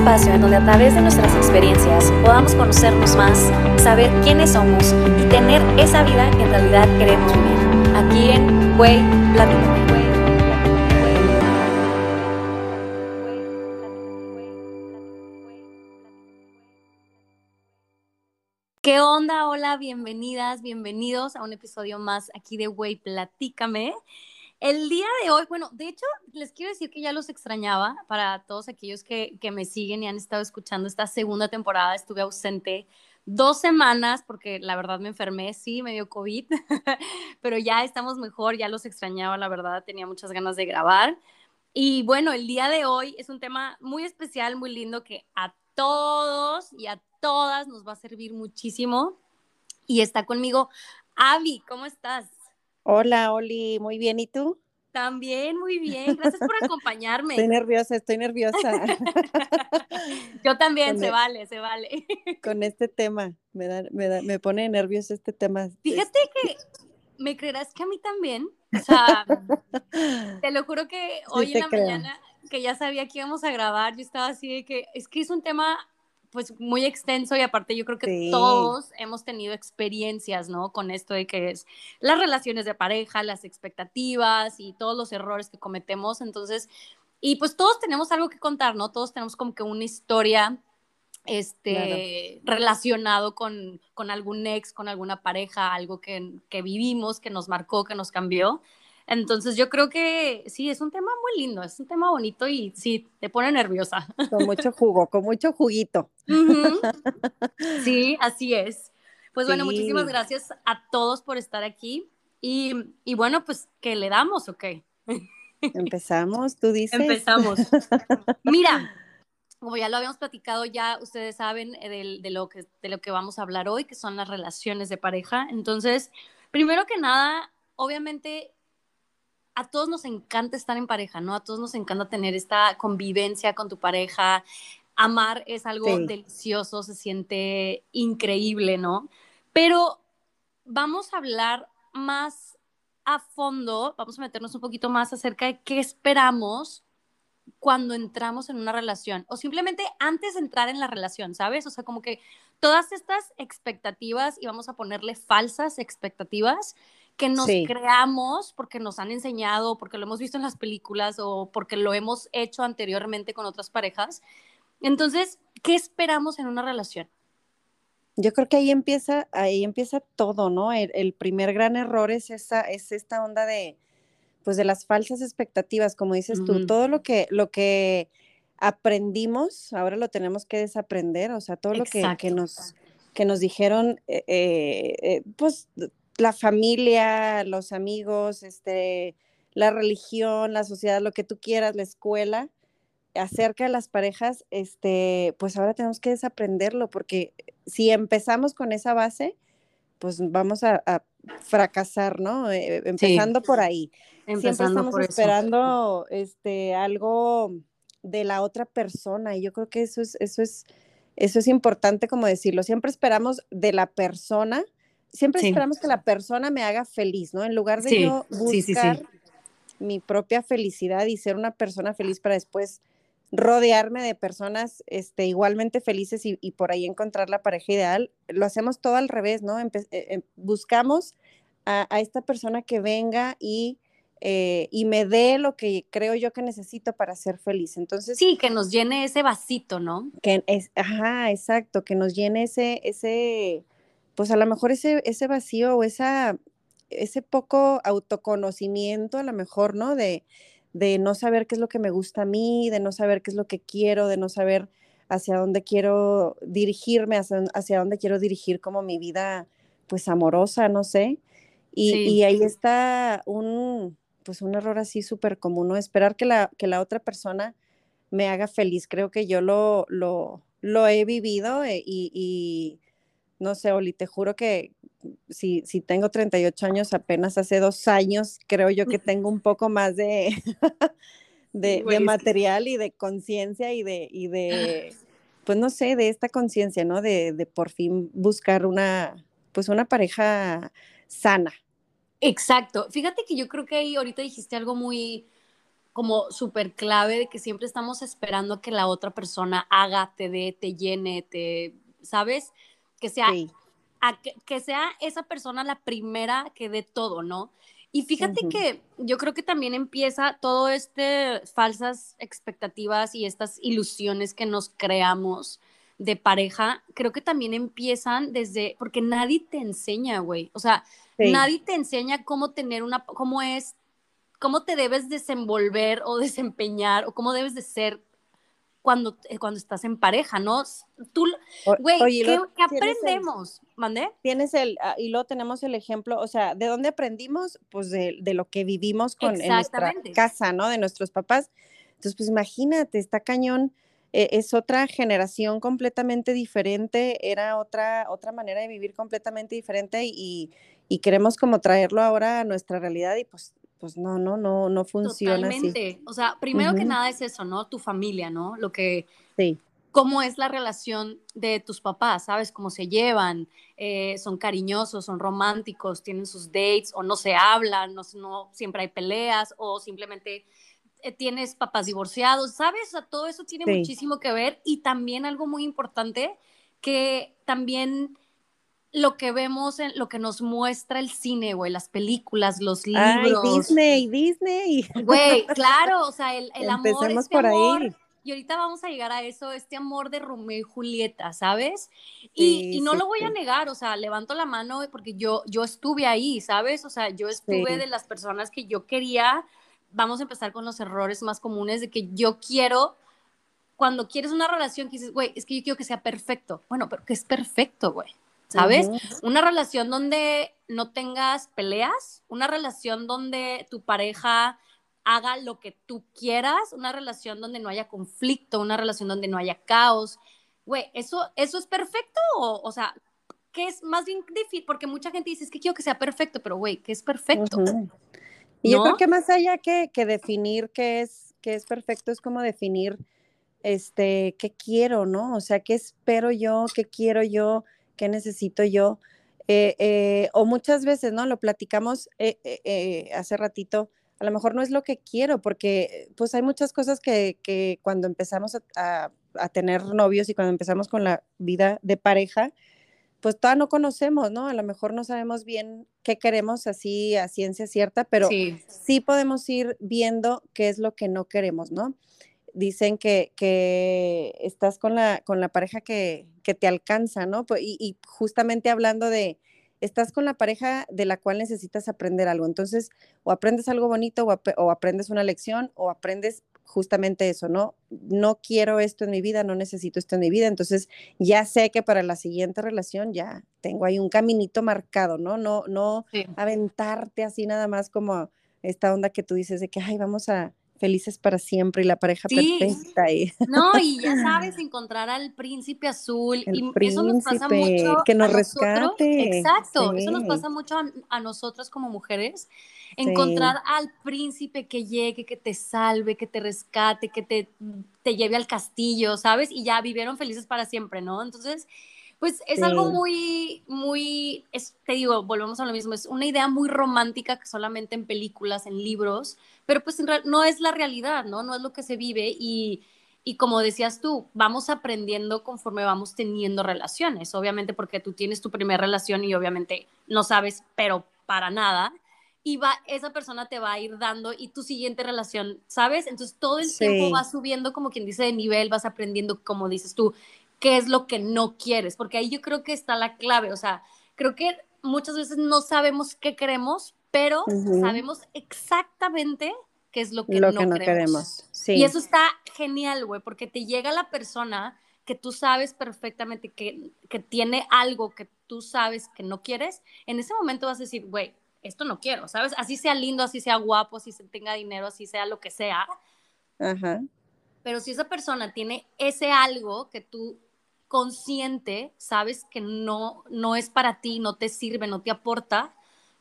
espacio en donde a través de nuestras experiencias podamos conocernos más, saber quiénes somos y tener esa vida que en realidad queremos vivir. Aquí en Güey Platícame. ¿Qué onda? Hola, bienvenidas, bienvenidos a un episodio más aquí de Güey Platícame. El día de hoy, bueno, de hecho, les quiero decir que ya los extrañaba para todos aquellos que, que me siguen y han estado escuchando esta segunda temporada. Estuve ausente dos semanas porque la verdad me enfermé, sí, me dio COVID, pero ya estamos mejor, ya los extrañaba, la verdad, tenía muchas ganas de grabar. Y bueno, el día de hoy es un tema muy especial, muy lindo que a todos y a todas nos va a servir muchísimo. Y está conmigo Avi, ¿cómo estás? Hola, Oli, muy bien, ¿y tú? También, muy bien, gracias por acompañarme. Estoy nerviosa, estoy nerviosa. Yo también, se e vale, se vale. Con este tema, me, da, me, da, me pone nervioso este tema. Fíjate que me creerás que a mí también, o sea, te lo juro que hoy en la mañana que ya sabía que íbamos a grabar, yo estaba así de que es que es un tema pues muy extenso y aparte yo creo que todos hemos tenido experiencias, ¿no? Con esto de que es las relaciones de pareja, las expectativas y todos los errores que cometemos. Entonces, y pues todos tenemos algo que contar, ¿no? Todos tenemos como que una historia este, relacionado con, con algún ex, con alguna pareja, algo que, que vivimos, que nos marcó, que nos cambió. Entonces yo creo que sí, es un tema muy lindo, es un tema bonito y sí, te pone nerviosa. Con mucho jugo, con mucho juguito. Sí, así es. Pues bueno, muchísimas gracias a todos por estar aquí y, y bueno, pues que le damos, ¿ok? Empezamos, tú dices. Empezamos. Mira, como ya lo habíamos platicado, ya ustedes saben de, de, lo que, de lo que vamos a hablar hoy, que son las relaciones de pareja. Entonces, primero que nada, obviamente a todos nos encanta estar en pareja, ¿no? A todos nos encanta tener esta convivencia con tu pareja. Amar es algo delicioso, se siente increíble, ¿no? Pero vamos a hablar más a fondo, vamos a meternos un poquito más acerca de qué esperamos cuando entramos en una relación o simplemente antes de entrar en la relación, ¿sabes? O sea, como que todas estas expectativas y vamos a ponerle falsas expectativas que nos creamos porque nos han enseñado, porque lo hemos visto en las películas o porque lo hemos hecho anteriormente con otras parejas. Entonces, ¿qué esperamos en una relación? Yo creo que ahí empieza, ahí empieza todo, ¿no? El, primer gran error es esa, es esta onda de, pues de las falsas expectativas, como dices tú, todo lo que, lo que aprendimos, ahora lo tenemos que desaprender, o sea, todo lo que, que, nos, que nos dijeron, eh, eh, eh, pues la familia, los amigos, este, la religión, la sociedad, lo que tú quieras, la escuela, acerca de las parejas, este, pues ahora tenemos que desaprenderlo, porque si empezamos con esa base, pues vamos a, fracasar, ¿no? Eh, empezando por ahí. Siempre estamos esperando este, algo de la otra persona y yo creo que eso es, eso es, eso es importante como decirlo. Siempre esperamos de la persona siempre esperamos que la persona me haga feliz, ¿no? En lugar de yo buscar mi propia felicidad y ser una persona feliz para después rodearme de personas este, igualmente felices y, por ahí encontrar la pareja ideal, lo hacemos todo al revés, ¿no? Eh, eh, buscamos a, esta persona que venga y, eh, y me dé lo que creo yo que necesito para ser feliz. Entonces. Sí, que nos llene ese vasito, ¿no? Que es, ajá, exacto, que nos llene ese, ese, pues a lo mejor ese, ese vacío o esa, ese poco autoconocimiento, a lo mejor, ¿no? De, de no saber qué es lo que me gusta a mí, de no saber qué es lo que quiero, de no saber hacia dónde quiero dirigirme, hacia, dónde quiero dirigir como mi vida, pues amorosa, no sé. Y, y ahí está un, pues un error así súper común, ¿no? Esperar que la, que la otra persona me haga feliz. Creo que yo lo, lo, lo he vivido eh, y no sé, Oli, te juro que si, si tengo 38 años, apenas hace dos años, creo yo que tengo un poco más de, de, material y de conciencia y de, y de, pues no sé, de esta conciencia, ¿no? De, de por fin buscar una, pues una pareja sana. Exacto. Fíjate que yo creo que ahí ahorita dijiste algo muy, como súper clave de que siempre estamos esperando que la otra persona haga, te dé, te llene, te, ¿sabes? Que sea, que, sea esa persona la primera que dé todo, ¿no? Y fíjate que yo creo que también empieza todo este falsas expectativas y estas ilusiones que nos creamos de pareja, creo que también empiezan desde, porque nadie te enseña, güey. O sea, nadie te enseña cómo tener una, cómo es cómo te debes desenvolver o desempeñar o cómo debes de ser cuando, eh, cuando estás en pareja, ¿no? Tú, güey, ¿qué, aprendemos? ¿Mandé? Tienes el, ah, y luego tenemos el ejemplo, o sea, ¿de dónde aprendimos? Pues de, lo que vivimos con, en nuestra casa, ¿no? De nuestros papás. Entonces, pues imagínate, está cañón, eh, es otra generación completamente diferente, era otra, otra manera de vivir completamente diferente y, y queremos como traerlo ahora a nuestra realidad y pues pues no, no, no, no funciona Totalmente. O sea, primero que nada es eso, ¿no? Tu familia, ¿no? Lo que... Sí. ¿Cómo es la relación de tus papás? ¿Sabes? ¿Cómo se llevan? Eh, ¿Son cariñosos? ¿Son románticos? ¿Tienen sus dates? ¿O no se hablan? ¿No, no siempre hay peleas? ¿O simplemente eh, tienes papás divorciados? ¿Sabes? O sea, todo eso tiene muchísimo que ver. Y también algo muy importante que también lo que vemos, en, lo que nos muestra el cine, güey, las películas, los libros. Ay, Disney, Disney. Güey, claro, o sea, el, el amor, este por ahí. Y ahorita vamos a llegar a eso, este amor de Romeo y Julieta, ¿sabes? Y, y no lo voy a negar, o sea, levanto la mano porque yo, yo estuve ahí, ¿sabes? O sea, yo estuve de las personas que yo quería. Vamos a empezar con los errores más comunes de que yo quiero cuando quieres una relación que dices, güey, es que yo quiero que sea perfecto. Bueno, pero que es perfecto, güey. ¿Sabes? Una relación donde no tengas peleas, una relación donde tu pareja haga lo que tú quieras, una relación donde no haya conflicto, una relación donde no haya caos. Güey, ¿eso, ¿eso es perfecto? O, o sea, ¿qué es más bien difícil? Porque mucha gente dice, es que quiero que sea perfecto, pero güey, ¿qué es perfecto? Y yo creo que más allá que, que definir qué es, qué es perfecto, es como definir este, qué quiero, ¿no? O sea, qué espero yo, qué quiero yo, qué necesito yo. Eh, eh, o muchas veces, ¿no? Lo platicamos eh, hace ratito, a lo mejor no es lo que quiero, porque pues hay muchas cosas que, que cuando empezamos a, a, tener novios y cuando empezamos con la vida de pareja, pues todavía no conocemos, ¿no? A lo mejor no sabemos bien qué queremos así a ciencia cierta, pero sí, sí podemos ir viendo qué es lo que no queremos, ¿no? Dicen que, que estás con la, con la pareja que, que te alcanza, ¿no? Pues, y, y, justamente hablando de, estás con la pareja de la cual necesitas aprender algo. Entonces, o aprendes algo bonito o, o, aprendes una lección o aprendes justamente eso, ¿no? No quiero esto en mi vida, no necesito esto en mi vida. Entonces, ya sé que para la siguiente relación ya tengo ahí un caminito marcado, ¿no? No, no aventarte así nada más como esta onda que tú dices de que, ay, vamos a, felices para siempre y la pareja perfecta. No, y ya sabes, encontrar al príncipe azul. y eso nos pasa mucho. Que nos rescate. Exacto, eso nos pasa mucho a, nosotras como mujeres. Encontrar al príncipe que llegue, que te salve, que te rescate, que te, te lleve al castillo, ¿sabes? Y ya vivieron felices para siempre, ¿no? Entonces, pues es algo muy, muy, te digo, volvemos a lo mismo, es una idea muy romántica que solamente en películas, en libros, pero pues en no es la realidad, ¿no? No es lo que se vive y, y como decías tú, vamos aprendiendo conforme vamos teniendo relaciones, obviamente porque tú tienes tu primera relación y obviamente no sabes, pero para nada, y va, esa persona te va a ir dando y tu siguiente relación, ¿sabes? Entonces todo el tiempo va subiendo como quien dice de nivel, vas aprendiendo, como dices tú, qué es lo que no quieres, porque ahí yo creo que está la clave, o sea, creo que muchas veces no sabemos qué queremos, pero sabemos exactamente qué es lo que, no, queremos. Y eso está genial, güey, porque te llega la persona que tú sabes perfectamente que, que tiene algo que tú sabes que no quieres, en ese momento vas a decir, güey, esto no quiero, ¿sabes? Así sea lindo, así sea guapo, así se tenga dinero, así sea lo que sea. Ajá. Pero si esa persona tiene ese algo que tú consciente, sabes que no, no es para ti, no te sirve, no te aporta,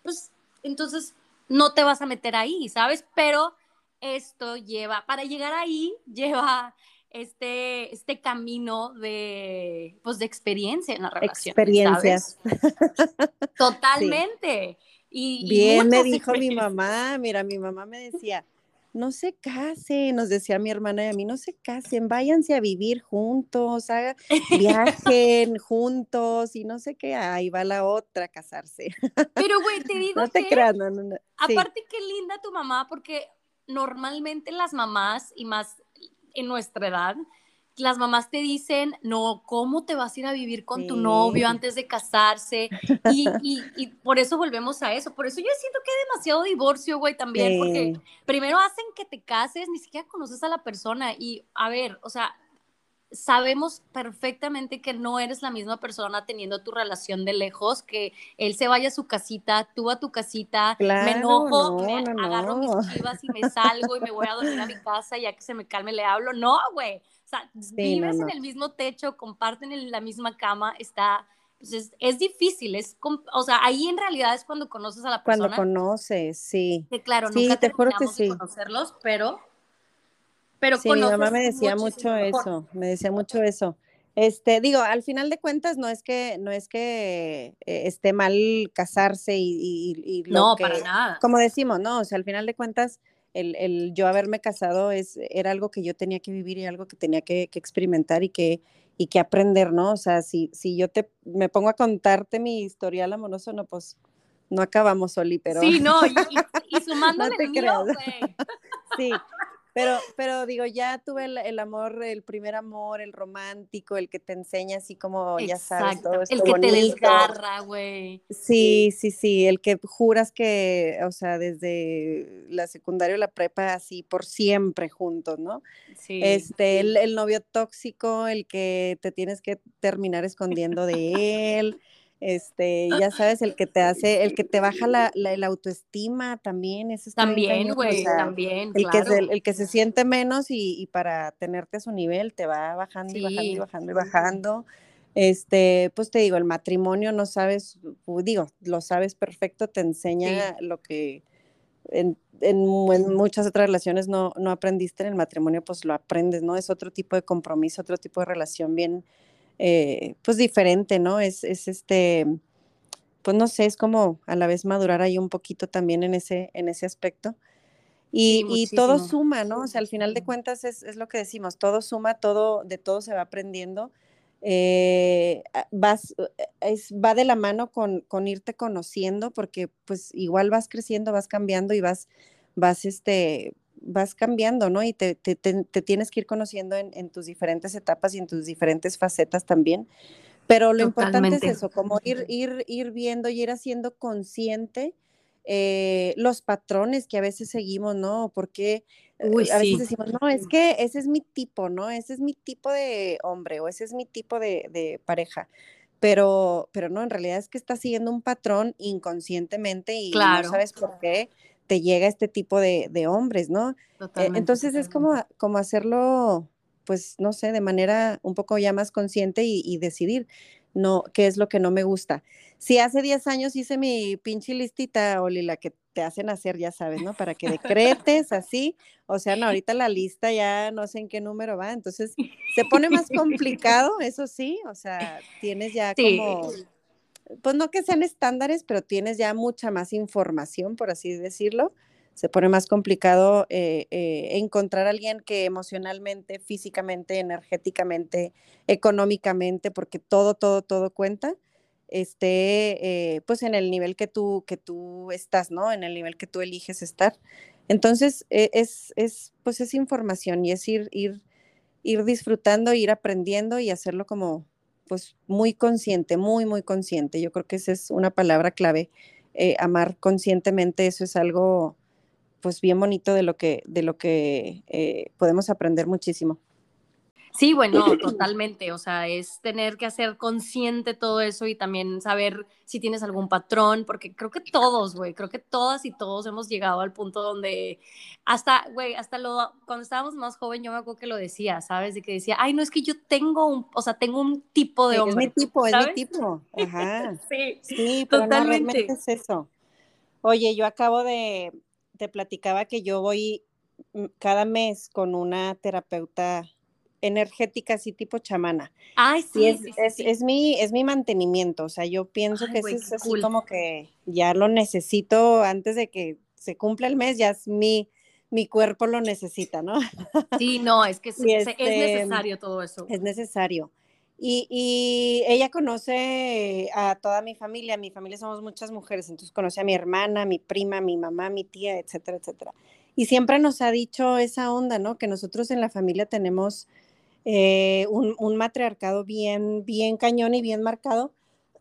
pues entonces no te vas a meter ahí, ¿sabes? Pero esto lleva, para llegar ahí, lleva este, este camino de, pues, de experiencia en la relación. Experiencias. Totalmente. Y, Bien me dijo mi mamá, mira, mi mamá me decía, no se casen, nos decía mi hermana y a mí, no se casen, váyanse a vivir juntos, haga, viajen juntos y no sé qué, ahí va la otra a casarse. Pero, güey, te digo no te que, creas, no, no, no. aparte qué linda tu mamá, porque normalmente las mamás, y más en nuestra edad, las mamás te dicen, no, ¿cómo te vas a ir a vivir con tu novio antes de casarse? Y, y, y, por eso volvemos a eso. Por eso yo siento que hay demasiado divorcio, güey, también, porque primero hacen que te cases, ni siquiera conoces a la persona. Y a ver, o sea, sabemos perfectamente que no eres la misma persona teniendo tu relación de lejos, que él se vaya a su casita, tú a tu casita, me enojo, me agarro mis chivas y me salgo y me voy a dormir a mi casa y ya que se me calme le hablo. No, güey. Sea, vives en el mismo techo, comparten en la misma cama, está... Pues es, es, difícil, es, o sea, ahí en realidad es cuando conoces a la persona. Cuando conoces, sí. Que claro, sí, nunca te juro que sí. conocerlos, pero pero sí, mi mamá me decía mucho eso, me decía mucho eso. Este, digo, al final de cuentas no es que no es que eh, esté mal casarse y, y, no para nada. Como decimos, no, o sea, al final de cuentas el, el, yo haberme casado es era algo que yo tenía que vivir y algo que tenía que, que, experimentar y que y que aprender, ¿no? O sea, si si yo te me pongo a contarte mi historial amoroso, no, pues no acabamos, Oli, pero sí, no y, y sumándole no el mío, güey. sí. Pero, pero digo, ya tuve el, amor, el primer amor, el romántico, el que te enseña así como, ya sabes, todo esto El que te desgarra, güey. Sí, sí, sí, el que juras que, o sea, desde la secundaria o la prepa, así por siempre juntos, ¿no? Sí. Este, El, el novio tóxico, el que te tienes que terminar escondiendo de él este, ya sabes, el que te hace, el que te baja la, la, autoestima también, eso También, güey, también, el Que el, que se siente menos y, y, para tenerte a su nivel te va bajando y bajando y bajando y bajando. Este, pues te digo, el matrimonio no sabes, digo, lo sabes perfecto, te enseña lo que en, en, en, muchas otras relaciones no, no aprendiste, en el matrimonio pues lo aprendes, ¿no? Es otro tipo de compromiso, otro tipo de relación bien, eh, pues diferente, ¿no? Es, es este, pues no sé, es como a la vez madurar ahí un poquito también en ese, en ese aspecto. Y, y todo suma, ¿no? O sea, al final de cuentas es, es, lo que decimos, todo suma, todo, de todo se va aprendiendo. Eh, vas, es, va de la mano con, con, irte conociendo, porque pues igual vas creciendo, vas cambiando y vas, vas este, vas cambiando, ¿no? Y te, te, te, tienes que ir conociendo en, en, tus diferentes etapas y en tus diferentes facetas también. Pero lo importante es eso, como ir, ir, ir viendo y ir haciendo consciente eh, los patrones que a veces seguimos, ¿no? Porque eh, a veces decimos, no, es que ese es mi tipo, ¿no? Ese es mi tipo de hombre o ese es mi tipo de, de pareja pero, pero no, en realidad es que estás siguiendo un patrón inconscientemente y no sabes por qué te llega este tipo de, hombres, ¿no? Eh, entonces es como, como hacerlo, pues, no sé, de manera un poco ya más consciente y, decidir, no, qué es lo que no me gusta. Si hace 10 años hice mi pinche listita, Oli, la que te hacen hacer, ya sabes, ¿no? Para que decretes así, o sea, no, ahorita la lista ya no sé en qué número va, entonces se pone más complicado, eso sí, o sea, tienes ya como pues no que sean estándares, pero tienes ya mucha más información, por así decirlo. Se pone más complicado eh, eh, encontrar a alguien que emocionalmente, físicamente, energéticamente, económicamente, porque todo, todo, todo cuenta, esté eh, pues en el nivel que tú, que tú estás, ¿no? En el nivel que tú eliges estar. Entonces, es, es, pues es información y es ir, ir, ir disfrutando, ir aprendiendo y hacerlo como, pues muy consciente, muy, muy consciente. Yo creo que esa es una palabra clave. Eh, amar conscientemente, eso es algo pues bien bonito de lo que, de lo que eh, podemos aprender muchísimo. Sí, bueno, totalmente. O sea, es tener que hacer consciente todo eso y también saber si tienes algún patrón, porque creo que todos, güey, creo que todas y todos hemos llegado al punto donde hasta, güey, hasta lo, cuando estábamos más joven, yo me acuerdo que lo decía, ¿sabes? De que decía, ay, no es que yo tengo un, o sea, tengo un tipo de hombre. Es mi tipo, es mi tipo. Ajá. sí, sí, totalmente. es eso. Oye, yo acabo de, te platicaba que yo voy mm, cada mes con una terapeuta energética, así tipo chamana. Ay, sí, es, es, mi, es mi mantenimiento, o sea, yo pienso que es así como que ya lo necesito antes de que se cumpla el mes, ya es mi, mi cuerpo lo necesita, ¿no? Sí, no, es que es, es este, necesario todo eso. Es necesario. Y, ella conoce a toda mi familia, mi familia somos muchas mujeres, entonces conoce a mi hermana, mi prima, mi mamá, mi tía, etcétera, etcétera. Y siempre nos ha dicho esa onda, ¿no? Que nosotros en la familia tenemos eh, un, matriarcado bien, bien cañón y bien marcado,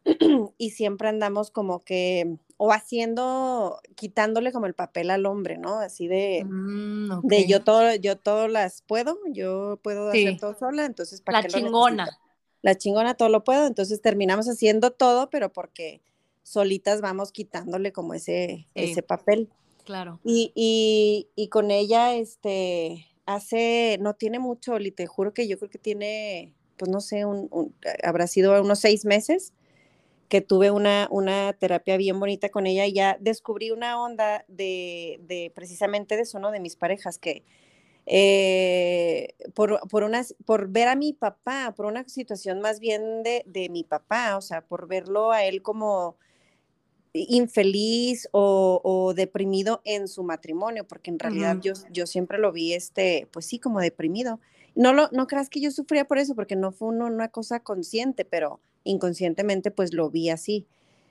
y siempre andamos como que, o haciendo, quitándole como el papel al hombre, ¿no? Así de, mm, de yo todo, yo todo las puedo, yo puedo hacer todo sola, entonces ¿para La chingona la chingona todo lo puedo, entonces terminamos haciendo todo, pero porque solitas vamos quitándole como ese, ese papel. Claro. Y, con ella, este, hace, no tiene mucho, y te juro que yo creo que tiene, pues no sé, un, habrá sido unos seis meses que tuve una, una terapia bien bonita con ella y ya descubrí una onda de, de precisamente de eso, ¿no? De mis parejas, que, eh, por, por, por ver a mi papá, por una situación más bien de, de, mi papá, o sea, por verlo a él como infeliz o, o deprimido en su matrimonio, porque en realidad yo, yo siempre lo vi, este, pues sí, como deprimido. No, lo, no creas que yo sufría por eso, porque no fue una cosa consciente, pero inconscientemente pues lo vi así.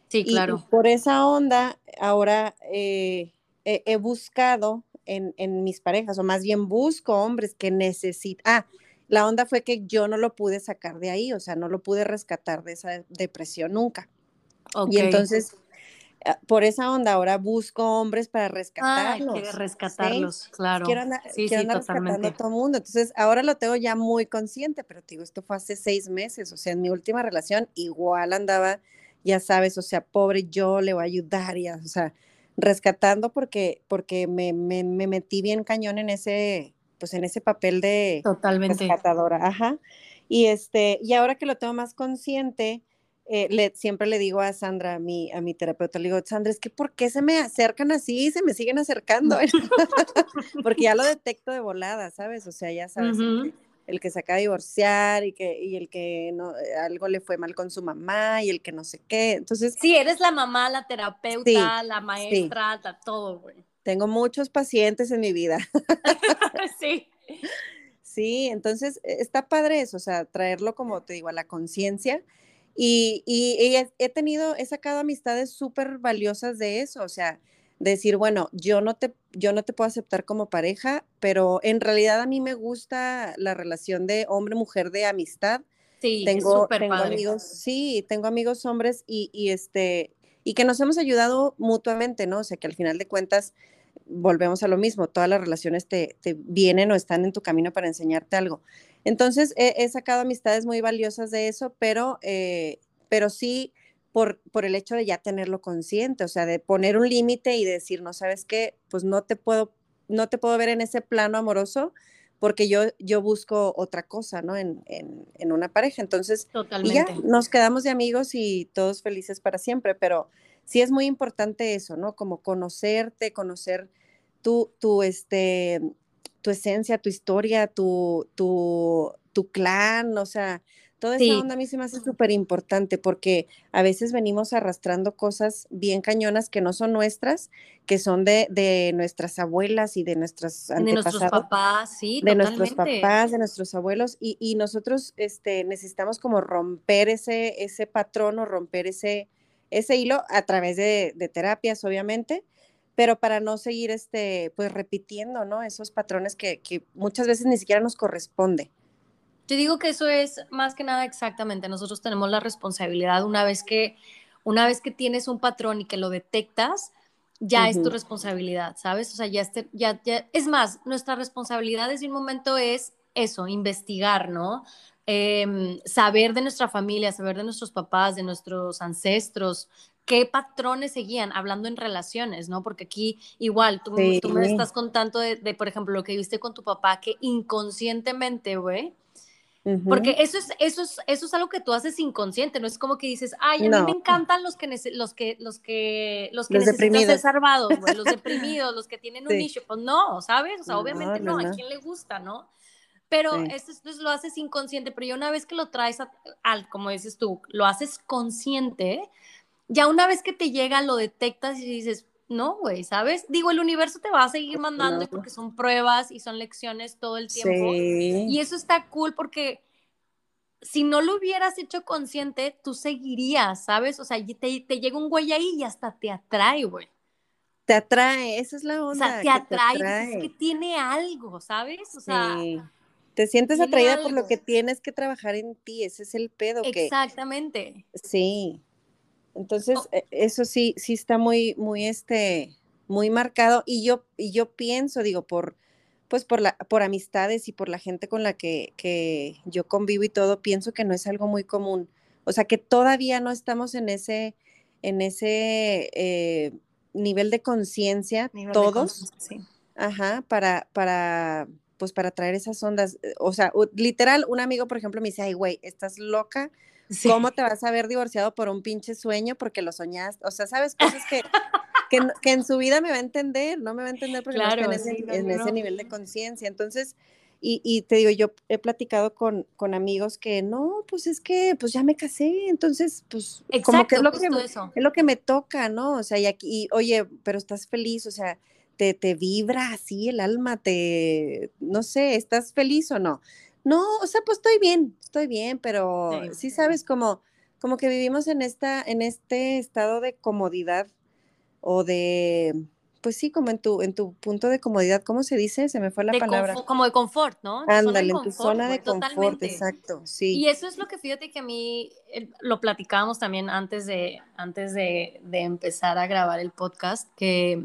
Sí, claro. Y por esa onda, ahora eh, he buscado en, mis parejas, o más bien busco hombres que necesitan. Ah, la onda fue que yo no lo pude sacar de ahí, o sea, no lo pude rescatar de esa depresión nunca. Y entonces, por esa onda, ahora busco hombres para rescatarlos. Ah, rescatarlos, claro. Quiero andar, rescatando a todo el mundo. Entonces, ahora lo tengo ya muy consciente, pero te digo, esto fue hace seis meses, o sea, en mi última relación igual andaba, ya sabes, o sea, pobre yo le voy a ayudar, ya, o sea, rescatando porque, porque me, me, metí bien cañón en ese, pues en ese papel de rescatadora. Ajá. Y este, y ahora que lo tengo más consciente, eh, le, siempre le digo a Sandra, a mi, a mi terapeuta, le digo, Sandra, es que ¿por qué se me acercan así se me siguen acercando? porque ya lo detecto de volada, ¿sabes? O sea, ya sabes el que se acaba de divorciar y que y el que no eh, algo le fue mal con su mamá y el que no sé qué. Entonces, sí, eres la mamá, la terapeuta, la maestra, todo, güey. Tengo muchos pacientes en mi vida. sí. Sí, entonces e, está padre eso, o sea, traerlo como te digo a la conciencia. Y, y, he, tenido, he sacado amistades súper valiosas de eso, o sea, decir, bueno, yo no te, yo no te puedo aceptar como pareja, pero en realidad a mí me gusta la relación de hombre-mujer de amistad. Sí, tengo, tengo amigos, sí, tengo amigos hombres y, y, este, y que nos hemos ayudado mutuamente, ¿no? O sea, que al final de cuentas volvemos a lo mismo, todas las relaciones te, te vienen o están en tu camino para enseñarte algo. Entonces, he, sacado amistades muy valiosas de eso, pero, eh, pero sí, por, el hecho de ya tenerlo consciente, o sea, de poner un límite y decir, no sabes qué, pues no te puedo, no te puedo ver en ese plano amoroso porque yo, yo busco otra cosa, ¿no? En, una pareja. Entonces, ya nos quedamos de amigos y todos felices para siempre, pero sí es muy importante eso, ¿no? Como conocerte, conocer tu, tu, este, tu esencia, tu historia, tu, tu, tu clan, o sea, Toda esa onda a mí se me hace súper importante porque a veces venimos arrastrando cosas bien cañonas que no son nuestras, que son de, de nuestras abuelas y de nuestras antepasados. De nuestros papás, sí, De nuestros papás, de nuestros abuelos. Y, y, nosotros este, necesitamos como romper ese, ese patrón o romper ese, ese hilo a través de, de terapias, obviamente pero para no seguir este, pues repitiendo, ¿no? Esos patrones que, que muchas veces ni siquiera nos corresponde. Te digo que eso es más que nada exactamente. Nosotros tenemos la responsabilidad una vez que, una vez que tienes un patrón y que lo detectas, ya es tu responsabilidad, ¿sabes? O sea, ya, este, ya, ya, es más, nuestra responsabilidad desde un momento es eso, investigar, ¿no? Em, saber de nuestra familia, saber de nuestros papás, de nuestros ancestros, qué patrones seguían, hablando en relaciones, ¿no? Porque aquí igual, tú, tú me estás contando de, de, por ejemplo, lo que viste con tu papá, que inconscientemente, güey, porque eso es, eso, es, eso es algo que tú haces inconsciente, no es como que dices, ay, a mí me encantan los que, los que, los que, los que necesitan ser salvados, los deprimidos, los que tienen un nicho. Pues no, ¿sabes? O sea, obviamente no, a quién le gusta, ¿no? Pero esto, lo haces inconsciente, pero ya una vez que lo traes al, como dices tú, lo haces consciente, ya una vez que te llega, lo detectas y dices, no, güey, ¿sabes? Digo, el universo te va a seguir mandando porque son pruebas y son lecciones todo el tiempo. Y eso está cool porque si no lo hubieras hecho consciente, tú seguirías, ¿sabes? O sea, te, te llega un güey ahí y hasta te atrae, güey. Te atrae, esa es la onda. O sea, te atrae, es que tiene algo, ¿sabes? O sea, te sientes atraída por lo que tienes que trabajar en ti, ese es el pedo. Exactamente. sí. Entonces, e, eso sí, sí está muy, muy, este, muy marcado. Y yo, y yo pienso, digo, por, pues por la, por amistades y por la gente con la que, que yo convivo y todo, pienso que no es algo muy común. O sea, que todavía no estamos en ese, en ese eh, nivel de conciencia, todos. Sí. Ajá, para, para, pues para traer esas ondas. O sea, literal, un amigo, por ejemplo, me dice, ay, güey, estás loca ¿Cómo te vas a ver divorciado por un pinche sueño porque lo soñaste? O sea, ¿sabes? Cosas que, que, en su vida me va a entender, no me va a entender porque no en, ese, en ese nivel de conciencia. Entonces, y, y, te digo, yo he platicado con, con, amigos que no, pues es que pues ya me casé, entonces pues como que es lo que, me, es lo que me toca, ¿no? O sea, y aquí, oye, pero estás feliz, o sea, te, te vibra así el alma, te, no sé, ¿estás feliz o no? No, o sea, pues estoy bien, estoy bien, pero sí, sabes como, como que vivimos en esta, en este estado de comodidad o de, pues sí, como en tu, en tu punto de comodidad, ¿cómo se dice? Se me fue la palabra. Como de confort, ¿no? Ándale, en tu zona de confort, exacto, sí. Y eso es lo que fíjate que a mí eh, lo platicábamos también antes de, antes de, de empezar a grabar el podcast, que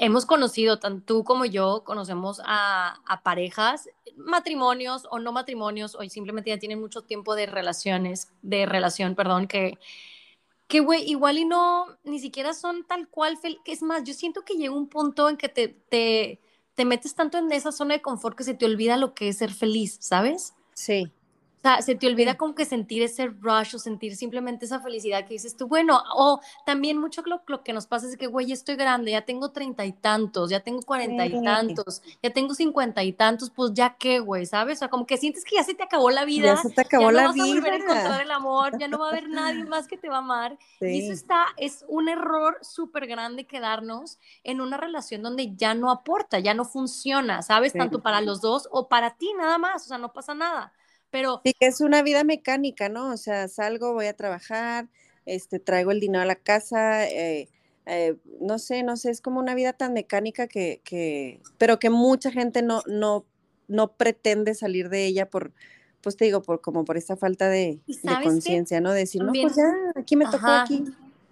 hemos conocido, tanto tú como yo, conocemos a, parejas, matrimonios o no matrimonios, o simplemente ya tienen mucho tiempo de relaciones, de relación, perdón, que, que, güey, igual y no, ni siquiera son tal cual, que es más, yo siento que llega un punto en que te, te, te metes tanto en esa zona de confort que se te olvida lo que es ser feliz, ¿sabes? Sí. O sea, se te olvida como que sentir ese rush o sentir simplemente esa felicidad que dices tú, bueno, o también mucho lo, lo que nos pasa es que, güey, estoy grande, ya tengo treinta y tantos, ya tengo cuarenta y tantos, ya tengo cincuenta y tantos, pues ya qué, güey, ¿sabes? O sea, como que sientes que ya se te acabó la vida. Ya se te acabó la vida. Ya no vas a volver a encontrar el amor, ya no va a haber nadie más que te va a amar. Y eso está, es un error súper grande quedarnos en una relación donde ya no aporta, ya no funciona, ¿sabes? Tanto para los dos o para ti nada más, o sea, no pasa nada. Pero... Sí, que es una vida mecánica, ¿no? O sea, salgo, voy a trabajar, este, traigo el dinero a la casa, eh, eh, no sé, no sé, es como una vida tan mecánica que, que, pero que mucha gente no, no, no pretende salir de ella por, pues te digo, por como por esta falta de, conciencia, ¿no? decir, no, pues ya, aquí me tocó, aquí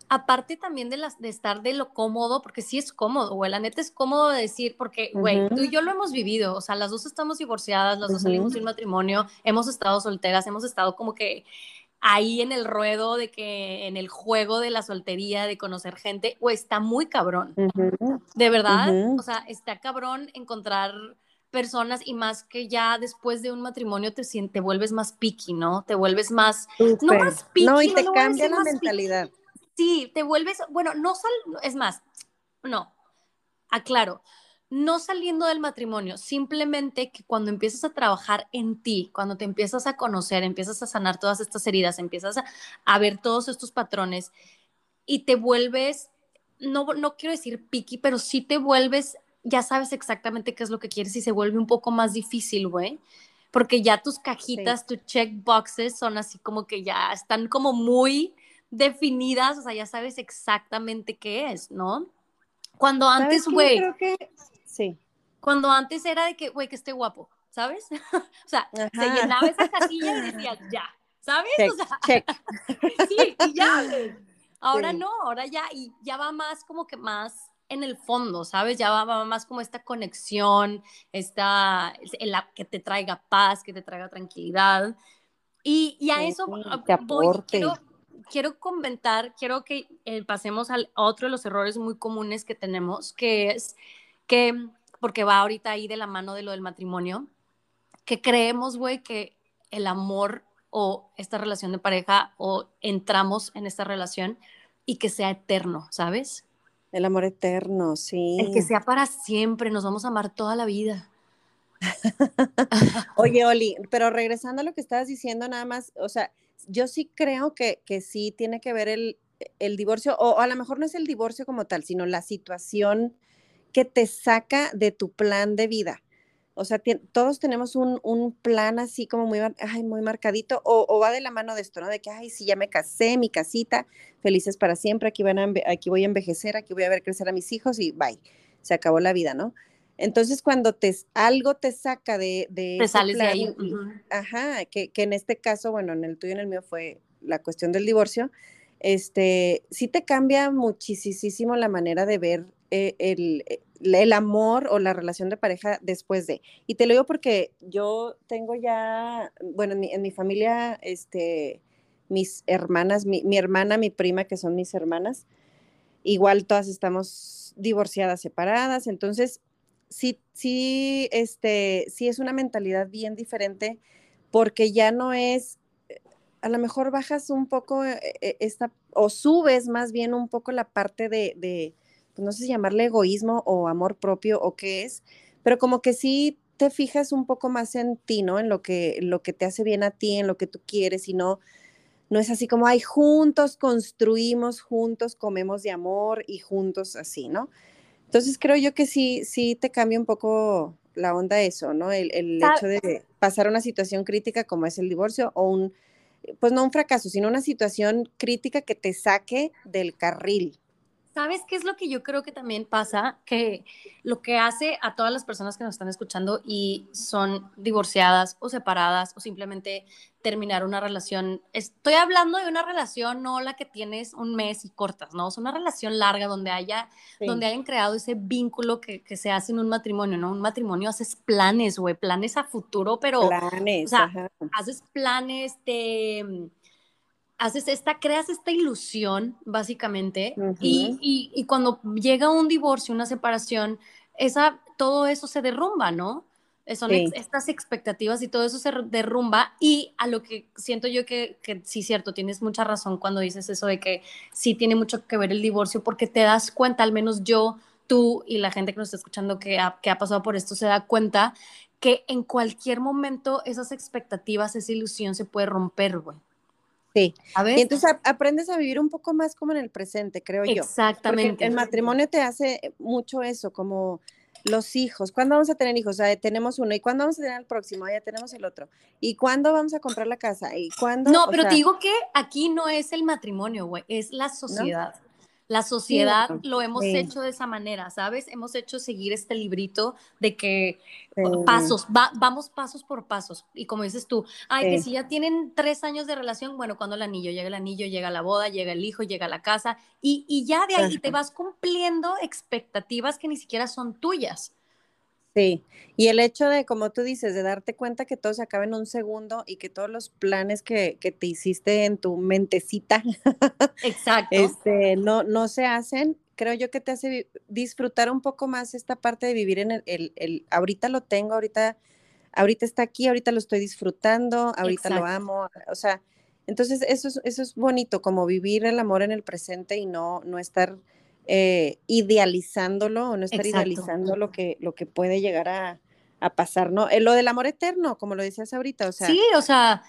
aparte también de, las, de estar de lo cómodo, porque sí es cómodo, güey, la neta es cómodo decir, porque, güey, tú y yo lo hemos vivido, o sea, las dos estamos divorciadas, las dos salimos de un matrimonio, hemos estado solteras, hemos estado como que ahí en el ruedo de que, en el juego de la soltería, de conocer gente, güey, está muy cabrón, de verdad, o sea, está cabrón encontrar personas y más que ya después de un matrimonio te, te vuelves más picky, ¿no? Te vuelves más, no más picky. No, y te cambia la mentalidad. Sí, te vuelves, bueno, no sal, es más, no, aclaro, no saliendo del matrimonio, simplemente que cuando empiezas a trabajar en ti, cuando te empiezas a conocer, empiezas a sanar todas estas heridas, empiezas a, ver todos estos patrones y te vuelves, no, no quiero decir picky, pero sí te vuelves, ya sabes exactamente qué es lo que quieres y se vuelve un poco más difícil, güey. Porque ya tus cajitas, tus check boxes son así como que ya están como muy definidas, o sea, ya sabes exactamente qué es, ¿no? Cuando antes, güey. Sí. Cuando antes era de que, güey, que esté guapo, ¿sabes? o sea, se llenaba esa casilla y decías, ya, ¿sabes? o sea, check. sí, y ya. Ahora no, ahora ya, y ya va más como que más en el fondo, ¿sabes? Ya va, más como esta conexión, esta, la, que te traiga paz, que te traiga tranquilidad. Y, y a eso voy, quiero, quiero comentar, quiero que eh, pasemos al otro de los errores muy comunes que tenemos, que es que, porque va ahorita ahí de la mano de lo del matrimonio, que creemos, güey, que el amor o esta relación de pareja o entramos en esta relación y que sea eterno, ¿sabes? El amor eterno, sí. El que sea para siempre, nos vamos a amar toda la vida. Oye, Oli, pero regresando a lo que estabas diciendo, nada más, o sea, yo sí creo que, que sí tiene que ver el, el divorcio, o, a lo mejor no es el divorcio como tal, sino la situación que te saca de tu plan de vida. O sea, todos tenemos un, plan así como muy, muy marcadito, o, va de la mano de esto, ¿no? De que, ay, sí, ya me casé, mi casita, felices para siempre, aquí, van a, aquí voy a envejecer, aquí voy a ver crecer a mis hijos y bye, se acabó la vida, ¿no? Entonces, cuando te, algo te saca de... de te sales de ahí. Ajá, que, que, en este caso, bueno, en el tuyo y en el mío fue la cuestión del divorcio, este, sí te cambia muchísimo la manera de ver eh, el, eh, el amor o la relación de pareja después de. Y te lo digo porque yo tengo ya, bueno, en mi, familia, este, mis hermanas, mi, hermana, mi prima, que son mis hermanas, igual todas estamos divorciadas, separadas, entonces sí, sí, este, sí es una mentalidad bien diferente porque ya no es, a lo mejor bajas un poco eh, esta, o subes más bien un poco la parte de pues, no sé si llamarle egoísmo o amor propio o qué es, pero como que sí te fijas un poco más en ti, ¿no? En lo que, lo que te hace bien a ti, en lo que tú quieres y no, no es así como, ay, juntos construimos, juntos comemos de amor y juntos así, ¿no? Entonces creo yo que sí, sí te cambia un poco la onda eso, ¿no? El, el hecho de pasar una situación crítica como es el divorcio o un, pues no un fracaso, sino una situación crítica que te saque del carril, ¿Sabes qué es lo que yo creo que también pasa? Que lo que hace a todas las personas que nos están escuchando y son divorciadas o separadas o simplemente terminar una relación, estoy hablando de una relación no la que tienes un mes y cortas, ¿no? Es una relación larga donde haya, donde hayan creado ese vínculo que, que, se hace en un matrimonio, ¿no? Un matrimonio haces planes, güey, planes a futuro, pero... Planes, o sea, haces planes, te haces esta, creas esta ilusión, básicamente, y, y, cuando llega un divorcio, una separación, esa, todo eso se derrumba, ¿no? Son estas expectativas y todo eso se derrumba y a lo que siento yo que, que sí, cierto, tienes mucha razón cuando dices eso de que sí tiene mucho que ver el divorcio porque te das cuenta, al menos yo, tú y la gente que nos está escuchando que ha, que ha pasado por esto se da cuenta que en cualquier momento esas expectativas, esa ilusión se puede romper, güey. Sí. Y entonces aprendes a vivir un poco más como en el presente, creo yo. Exactamente. el matrimonio te hace mucho eso, como los hijos. ¿Cuándo vamos a tener hijos? Ah, tenemos uno. ¿Y cuándo vamos a tener el próximo? Ya tenemos el otro. ¿Y cuándo vamos a comprar la casa? ¿Y cuándo? No, pero te digo que aquí no es el matrimonio, güey, es la sociedad. La sociedad lo hemos hecho de esa manera, ¿sabes? Hemos hecho seguir este librito de que pasos, vamos pasos por pasos. Y como dices tú, ay, que si ya tienen tres años de relación, bueno, cuando el anillo, llega el anillo, llega la boda, llega el hijo, llega la casa, y, y ya de ahí te vas cumpliendo expectativas que ni siquiera son tuyas. Sí, y el hecho de, como tú dices, de darte cuenta que todo se acaba en un segundo y que todos los planes que, que te hiciste en tu mentecita, Exacto. este, no, no se hacen, creo yo que te hace disfrutar un poco más esta parte de vivir en el, el, el ahorita lo tengo, ahorita, ahorita está aquí, ahorita lo estoy disfrutando, ahorita lo amo, o sea, entonces eso es, eso es bonito, como vivir el amor en el presente y no, no estar eh, idealizándolo o no estar idealizando lo que, lo que puede llegar a, pasar, ¿no? Eh, lo del amor eterno, como lo decías ahorita, o sea. Sí, o sea,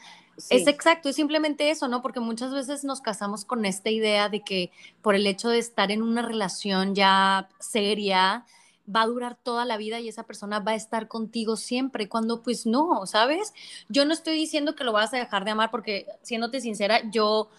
es exacto, es simplemente eso, ¿no? Porque muchas veces nos casamos con esta idea de que por el hecho de estar en una relación ya seria, va a durar toda la vida y esa persona va a estar contigo siempre, cuando pues no, ¿sabes? Yo no estoy diciendo que lo vas a dejar de amar porque, siéndote sincera, yo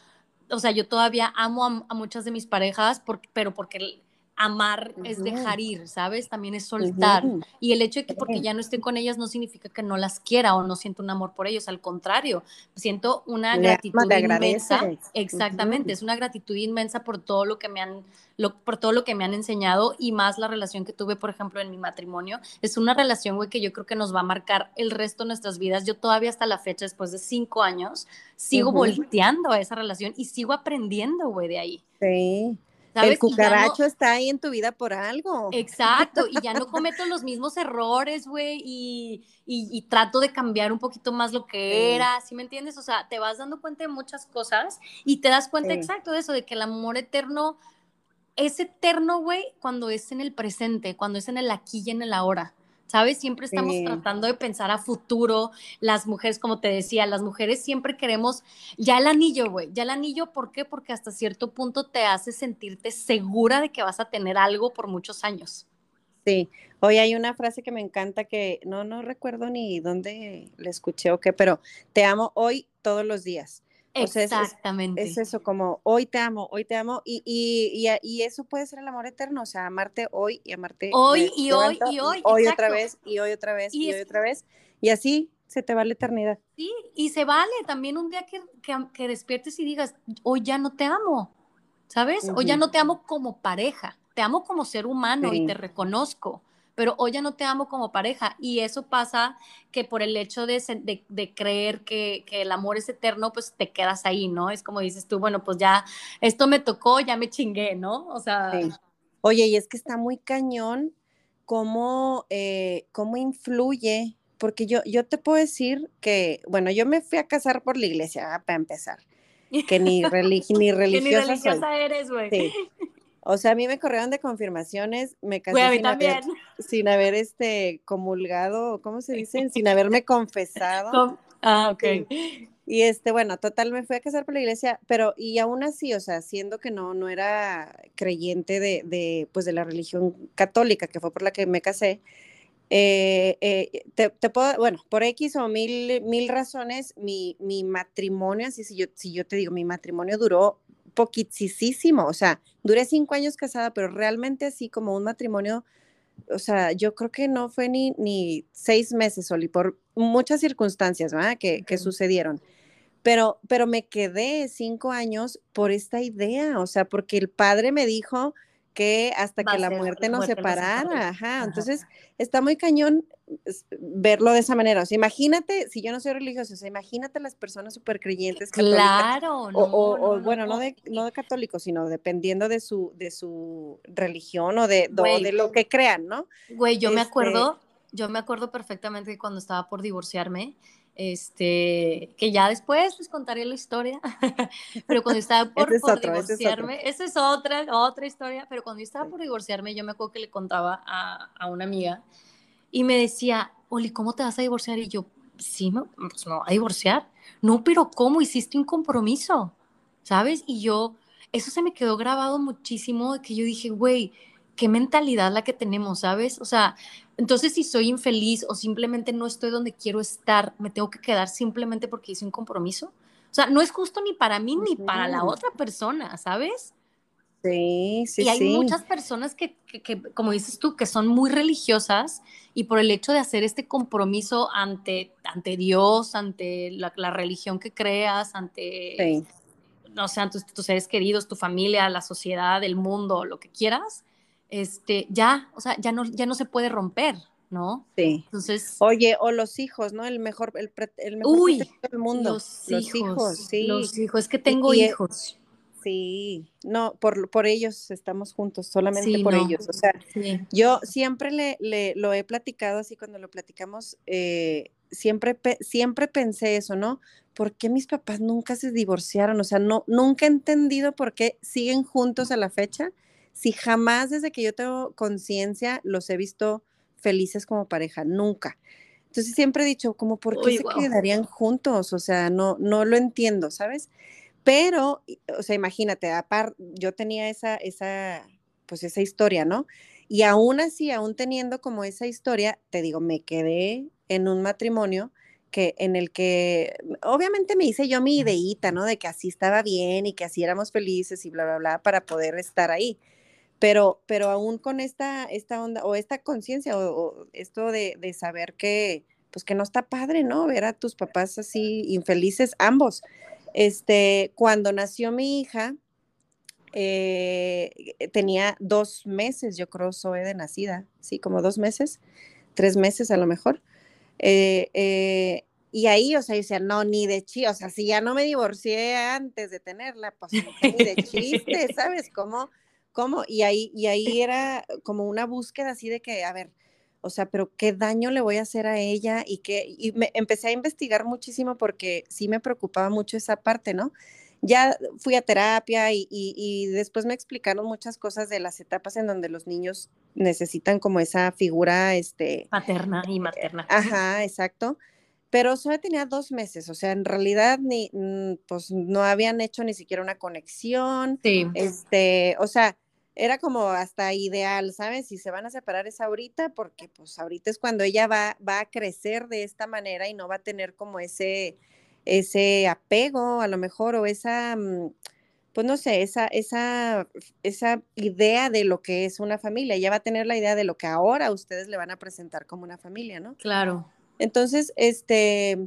o sea, yo todavía amo a, muchas de mis parejas, pero porque amar es dejar ir, ¿sabes? También es soltar. Y el hecho de que porque ya no estoy con ellas no significa que no las quiera o no siento un amor por ellos, al contrario, siento una gratitud inmensa. Exactamente, es una gratitud inmensa por todo lo que me han por todo lo que me han enseñado y más la relación que tuve, por ejemplo, en mi matrimonio. Es una relación, güey, que yo creo que nos va a marcar el resto de nuestras vidas. Yo todavía hasta la fecha, después de cinco años, sigo volteando a esa relación y sigo aprendiendo, güey, de ahí. Sí. El cucaracho está ahí en tu vida por algo. Exacto, y ya no cometo los mismos errores, güey, y, y, trato de cambiar un poquito más lo que era, ¿sí me entiendes? O sea, te vas dando cuenta de muchas cosas y te das cuenta exacto de eso, de que el amor eterno es eterno, güey, cuando es en el presente, cuando es en el aquí y en el ahora. ¿Sabes? Siempre estamos tratando de pensar a futuro. Las mujeres, como te decía, las mujeres siempre queremos ya el anillo, güey, ya el anillo, ¿por qué? Porque hasta cierto punto te hace sentirte segura de que vas a tener algo por muchos años. Sí, hoy hay una frase que me encanta que no, no recuerdo ni dónde la escuché o qué, pero te amo hoy todos los días. Exactamente. es, eso, como hoy te amo, hoy te amo, y, y, y, eso puede ser el amor eterno, o sea, amarte hoy y amarte hoy y hoy y hoy. Hoy otra vez y hoy otra vez y, hoy otra vez. Y así se te va la eternidad. Sí, y se vale también un día que, que, despiertes y digas, hoy ya no te amo, ¿sabes? Hoy ya no te amo como pareja, te amo como ser humano y te reconozco pero hoy ya no te amo como pareja. Y eso pasa que por el hecho de, de, creer que, que, el amor es eterno, pues te quedas ahí, ¿no? Es como dices tú, bueno, pues ya esto me tocó, ya me chingué, ¿no? O sea... Oye, y es que está muy cañón cómo, eh, cómo influye, porque yo, yo te puedo decir que, bueno, yo me fui a casar por la iglesia, ah, para empezar que ni, religi ni religiosa, ni religiosa eres, güey. Sí. O sea, a mí me corrieron de confirmaciones, me casé sin, haber, sin haber este comulgado, ¿cómo se dice? Sin haberme confesado. Ah, ok. Y este, bueno, total, me fui a casar por la iglesia, pero y aún así, o sea, siendo que no, no era creyente de, de pues, de la religión católica, que fue por la que me casé, eh, eh, te, puedo, bueno, por X o mil, mil razones, mi, mi matrimonio, así si yo, si yo te digo, mi matrimonio duró poquitísimo, o sea, duré cinco años casada, pero realmente así como un matrimonio, o sea, yo creo que no fue ni, ni seis meses, Oli, por muchas circunstancias, ¿verdad? Que, que sucedieron. Pero, pero me quedé cinco años por esta idea, o sea, porque el padre me dijo, que hasta que la muerte nos separara. Ajá. Entonces, está muy cañón verlo de esa manera. O sea, imagínate, si yo no soy religiosa, o sea, imagínate las personas súper creyentes. Claro, no, o, bueno, no, de, no de católicos, sino dependiendo de su, de su religión o de, de lo que crean, ¿no? Güey, yo me este acuerdo, yo me acuerdo perfectamente que cuando estaba por divorciarme, este, que ya después les contaré la historia, pero cuando estaba por, divorciarme, esa es, otra, otra historia, pero cuando yo estaba por divorciarme, yo me acuerdo que le contaba a, a una amiga y me decía, Oli, ¿cómo te vas a divorciar? Y yo, sí, me, pues me voy a divorciar. No, pero ¿cómo? Hiciste un compromiso, ¿sabes? Y yo, eso se me quedó grabado muchísimo, de que yo dije, güey, qué mentalidad la que tenemos, ¿sabes? O sea, entonces si soy infeliz o simplemente no estoy donde quiero estar, me tengo que quedar simplemente porque hice un compromiso. O sea, no es justo ni para mí ni para la otra persona, ¿sabes? Sí, sí, sí. Y hay muchas personas que, que, como dices tú, que son muy religiosas y por el hecho de hacer este compromiso ante, ante Dios, ante la, religión que creas, ante, no sé, ante tus seres queridos, tu familia, la sociedad, el mundo, lo que quieras, este, ya, o sea, ya no, ya no se puede romper, ¿no? Sí. Entonces. Oye, o los hijos, ¿no? El mejor, el, el mejor uy, del mundo. Los, hijos, sí. Los hijos, es que tengo hijos. Sí, no, por, por ellos estamos juntos, solamente por ellos. O sea, yo siempre le, le, lo he platicado así cuando lo platicamos, eh, siempre, siempre pensé eso, ¿no? ¿Por qué mis papás nunca se divorciaron? O sea, no, nunca he entendido por qué siguen juntos a la fecha si jamás desde que yo tengo conciencia los he visto felices como pareja, nunca. Entonces siempre he dicho, como, ¿por qué se quedarían juntos? O sea, no, no lo entiendo, ¿sabes? Pero, o sea, imagínate, aparte, yo tenía esa, esa, pues esa historia, ¿no? Y aún así, aún teniendo como esa historia, te digo, me quedé en un matrimonio que en el que obviamente me hice yo mi ideita, ¿no? De que así estaba bien y que así éramos felices y bla, bla, bla, para poder estar ahí. Pero, pero aún con esta, esta onda o esta conciencia o, esto de, de, saber que, pues que no está padre, ¿no? Ver a tus papás así infelices, ambos. Este, cuando nació mi hija, eh, tenía dos meses, yo creo, soy de nacida, sí, como dos meses, tres meses a lo mejor. Eh, eh, y ahí, o sea, yo decía, no, ni de chiste, o sea, si ya no me divorcié antes de tenerla, pues ni de chiste, ¿sabes? ¿Cómo? ¿Cómo? Y ahí, y ahí era como una búsqueda así de que, a ver, o sea, pero qué daño le voy a hacer a ella y que, y me empecé a investigar muchísimo porque sí me preocupaba mucho esa parte, ¿no? ya fui a terapia y, y, después me explicaron muchas cosas de las etapas en donde los niños necesitan como esa figura, este... Paterna y materna. Ajá, exacto. Pero solo tenía dos meses, o sea, en realidad ni, mm, pues no habían hecho ni siquiera una conexión. Sí. Este, o sea, era como hasta ideal, ¿sabes? Si se van a separar es ahorita, porque pues ahorita es cuando ella va, va a crecer de esta manera y no va a tener como ese, ese apego a lo mejor o esa, mm, pues no sé, esa, esa, esa idea de lo que es una familia. Ella va a tener la idea de lo que ahora ustedes le van a presentar como una familia, ¿no? Claro. Entonces, este,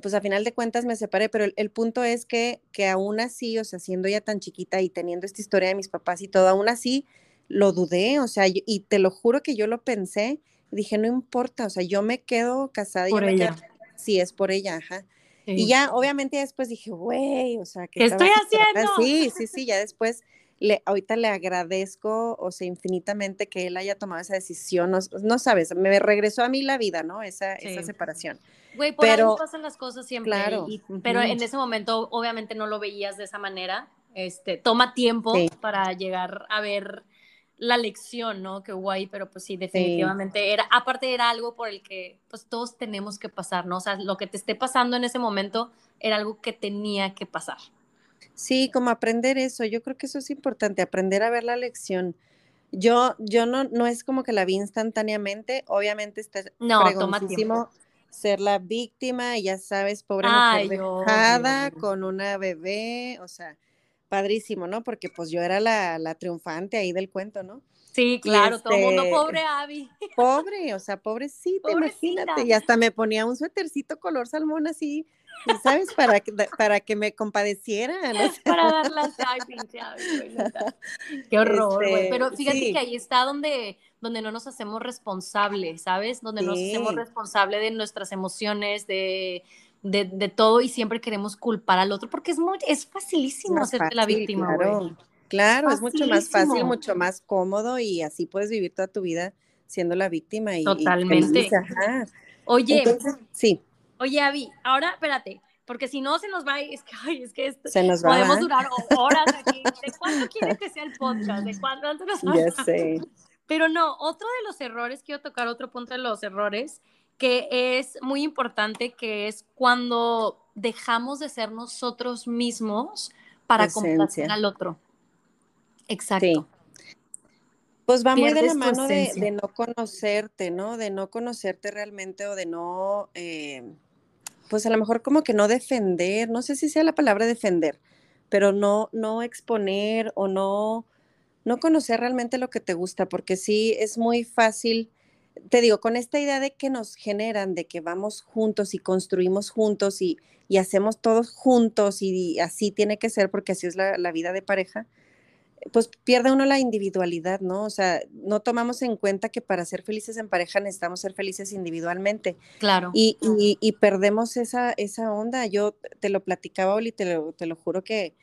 pues a final de cuentas me separé, pero el, punto es que, que aún así, o sea, siendo ya tan chiquita y teniendo esta historia de mis papás y todo, aún así lo dudé, o sea, y te lo juro que yo lo pensé, dije, no importa, o sea, yo me quedo casada. Por ella. sí, es por ella, ajá. Y ya, obviamente, después dije, güey, o sea, ¿qué estoy haciendo? Sí, sí, sí, ya después, le, ahorita le agradezco, o sea, infinitamente que él haya tomado esa decisión, no, sabes, me regresó a mí la vida, ¿no? Esa, esa separación. Güey, por pero, pasan las cosas siempre. Claro. Pero en ese momento, obviamente, no lo veías de esa manera. Este, toma tiempo para llegar a ver la lección, ¿no? Qué guay, pero pues sí, definitivamente era, aparte era algo por el que pues todos tenemos que pasar, ¿no? O sea, lo que te esté pasando en ese momento era algo que tenía que pasar. Sí, como aprender eso, yo creo que eso es importante, aprender a ver la lección. Yo, yo no, no es como que la vi instantáneamente, obviamente está no, tiempo. ser la víctima, y ya sabes, pobre mujer dejada con una bebé, o sea, padrísimo, ¿no? Porque pues yo era la, la triunfante ahí del cuento, ¿no? Sí, claro, todo el mundo, este, pobre Abby. Pobre, o sea, pobrecita, imagínate. Y hasta me ponía un suétercito color salmón así, ¿sabes? Para que, para que me compadeciera. Para dar las pinche Qué horror, güey. Este, Pero fíjate que ahí está donde, donde no nos hacemos responsables, ¿sabes? Donde nos hacemos responsables de nuestras emociones, de de, todo y siempre queremos culpar al otro porque es muy, es facilísimo hacerte la víctima, Claro, claro es mucho más fácil, mucho más cómodo y así puedes vivir toda tu vida siendo la víctima y totalmente. Oye, sí. Oye, Avi, ahora espérate, porque si no se nos va, es que, ay, es que esto, se nos va, podemos durar horas aquí. ¿De cuándo quieres que sea el podcast? ¿De cuándo? Antes ya sé. Pero no, otro de los errores, quiero tocar otro punto de los errores, que es muy importante, que es cuando dejamos de ser nosotros mismos para complacer al otro. Exacto. Pues va muy de la mano de, no conocerte, ¿no? De no conocerte realmente o de no, eh, pues a lo mejor como que no defender, no sé si sea la palabra defender, pero no, no exponer o no, no conocer realmente lo que te gusta, porque sí es muy fácil te digo, con esta idea de que nos generan, de que vamos juntos y construimos juntos y, hacemos todos juntos y, así tiene que ser porque así es la, vida de pareja, pues pierde uno la individualidad, ¿no? O sea, no tomamos en cuenta que para ser felices en pareja necesitamos ser felices individualmente. Claro. Y, y, perdemos esa, esa onda. Yo te lo platicaba, Oli, te lo, te lo juro que,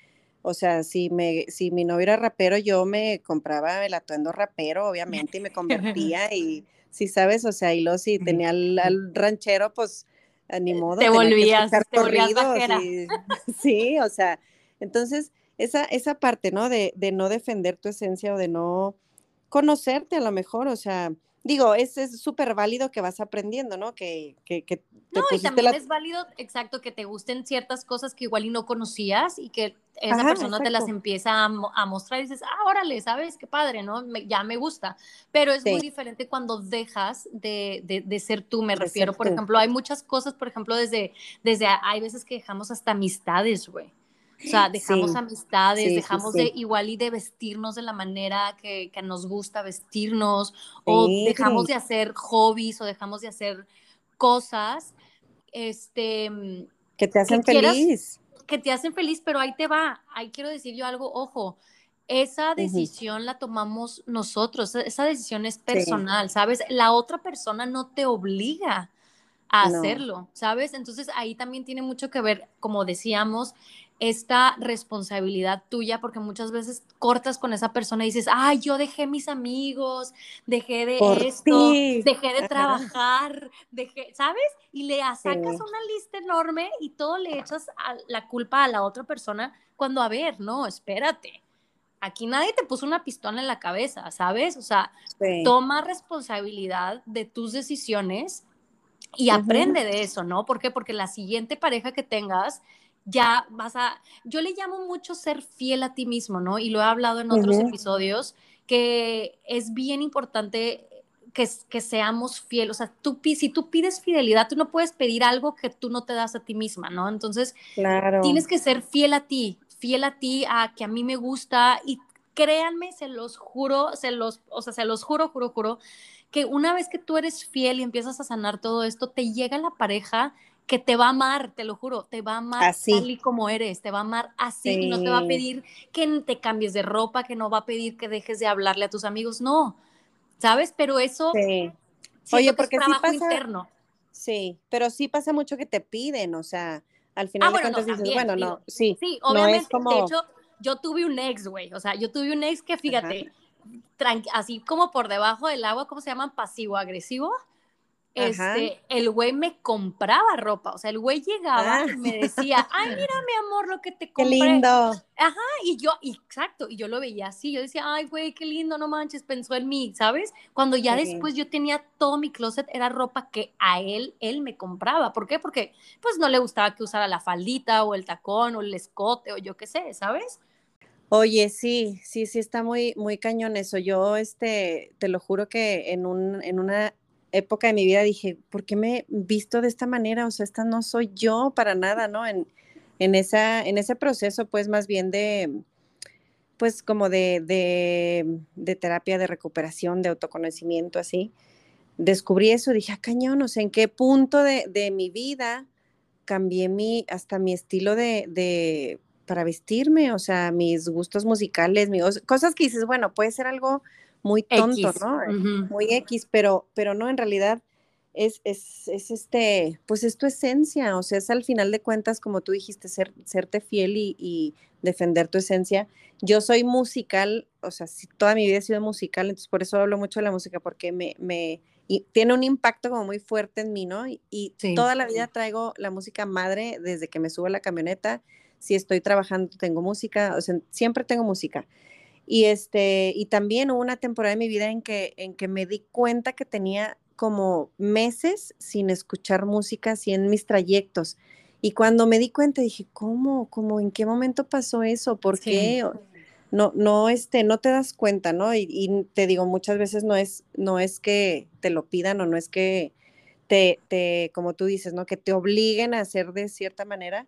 o sea, si, me, si mi novio era rapero, yo me compraba el atuendo rapero, obviamente, y me convertía y si sabes, o sea, y luego si tenía al, ranchero, pues ni modo. Te volvías, te volvías sí, o sea, entonces esa, esa parte, ¿no? De, de no defender tu esencia o de no conocerte a lo mejor, o sea, digo, es súper válido que vas aprendiendo, ¿no? Que, que, que no, y también es válido, exacto, que te gusten ciertas cosas que igual y no conocías y que esa persona te las empieza a, mostrar y dices, ah, órale, ¿sabes? Qué padre, ¿no? ya me gusta. Pero es muy diferente cuando dejas de, de, ser tú, me refiero. Por ejemplo, hay muchas cosas, por ejemplo, desde, desde, hay veces que dejamos hasta amistades, güey. O sea, dejamos amistades, dejamos de igual y de vestirnos de la manera que, que nos gusta vestirnos, o dejamos de hacer hobbies, o dejamos de hacer cosas, este... Que te hacen feliz. que te hacen feliz, pero ahí te va. Ahí quiero decir yo algo, ojo, esa decisión la tomamos nosotros, esa decisión es personal, ¿sabes? La otra persona no te obliga a hacerlo, ¿sabes? Entonces ahí también tiene mucho que ver, como decíamos, esta responsabilidad tuya, porque muchas veces cortas con esa persona y dices, ay, yo dejé mis amigos, dejé de esto, dejé de trabajar, dejé, ¿sabes? Y le sacas una lista enorme y todo le echas la culpa a la otra persona cuando, a ver, no, espérate. Aquí nadie te puso una pistola en la cabeza, ¿sabes? O sea, toma responsabilidad de tus decisiones y aprende de eso, ¿no? ¿Por qué? Porque la siguiente pareja que tengas ya vas a, yo le llamo mucho ser fiel a ti mismo, ¿no? Y lo he hablado en otros episodios, que es bien importante que, que, seamos fieles. O sea, tú, si tú pides fidelidad, tú no puedes pedir algo que tú no te das a ti misma, ¿no? Entonces, tienes que ser fiel a ti, fiel a ti, a que a mí me gusta y créanme, se los juro, se los, o sea, se los juro, juro, juro, que una vez que tú eres fiel y empiezas a sanar todo esto, te llega la pareja que te va a amar, te lo juro, te va a amar así. tal y como eres, te va a amar así y no te va a pedir que te cambies de ropa, que no va a pedir que dejes de hablarle a tus amigos, no, ¿sabes? Pero eso, sí. oye, porque es trabajo interno. Sí, pero sí pasa mucho que te piden, o sea, al ah, final de cuentas dices, bueno, no, sí, sí, obviamente, de hecho, yo tuve un ex, güey, o sea, yo tuve un ex que, fíjate, así como por debajo del agua, ¿cómo se llaman? Pasivo-agresivo este, el güey me compraba ropa, o sea, el güey llegaba y me ah. decía, ay, mira, mi amor, lo que te compré. Qué lindo. Ajá, y yo, exacto, y yo lo veía así, yo decía, ay, güey, qué lindo, no manches, pensó en mí, ¿sabes? Cuando ya después yo tenía todo mi closet, era ropa que a él, él me compraba, ¿por qué? Porque, pues, no le gustaba que usara la faldita, o el tacón, o el escote, o yo qué sé, ¿sabes? Oye, sí, sí, sí está muy, muy cañón eso. Yo, este, te lo juro que en un, en una época de mi vida dije, ¿por qué me visto de esta manera? O sea, esta no soy yo para nada, ¿no? En, en, esa, en ese proceso, pues más bien de, pues como de, de, de, terapia de recuperación, de autoconocimiento, así, descubrí eso, dije, ah, cañón, o sea, ¿en qué punto de, de mi vida cambié mi, hasta mi estilo de, de, para vestirme? O sea, mis gustos musicales, mis, cosas que dices, bueno, puede ser algo muy tonto, ¿no? Muy X, pero, pero no, en realidad es, es, es, este, pues es tu esencia, o sea, es al final de cuentas, como tú dijiste, ser, serte fiel y, defender tu esencia. Yo soy musical, o sea, toda mi vida he sido musical, entonces por eso hablo mucho de la música, porque me, me y tiene un impacto como muy fuerte en mí, ¿no? Y, toda la vida traigo la música madre desde que me subo a la camioneta. Si estoy trabajando, tengo música, o sea, siempre tengo música. Y, este, y también hubo una temporada de mi vida en que, en que me di cuenta que tenía como meses sin escuchar música, así en mis trayectos. Y cuando me di cuenta dije, ¿cómo? ¿Cómo? ¿En qué momento pasó eso? ¿Por qué? No, no, este, no te das cuenta, ¿no? Y, y, te digo, muchas veces no es, no es que te lo pidan o no es que te, te, como tú dices, ¿no? Que te obliguen a hacer de cierta manera,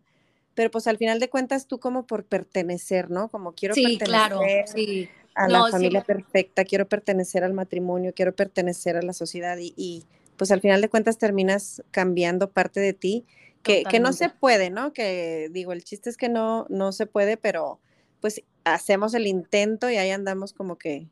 pero pues al final de cuentas tú como por pertenecer, ¿no? Como quiero sí, pertenecer claro, sí. a la familia perfecta, quiero pertenecer al matrimonio, quiero pertenecer a la sociedad y, pues al final de cuentas terminas cambiando parte de ti, que, que, no se puede, ¿no? Que digo, el chiste es que no, no se puede, pero pues hacemos el intento y ahí andamos como que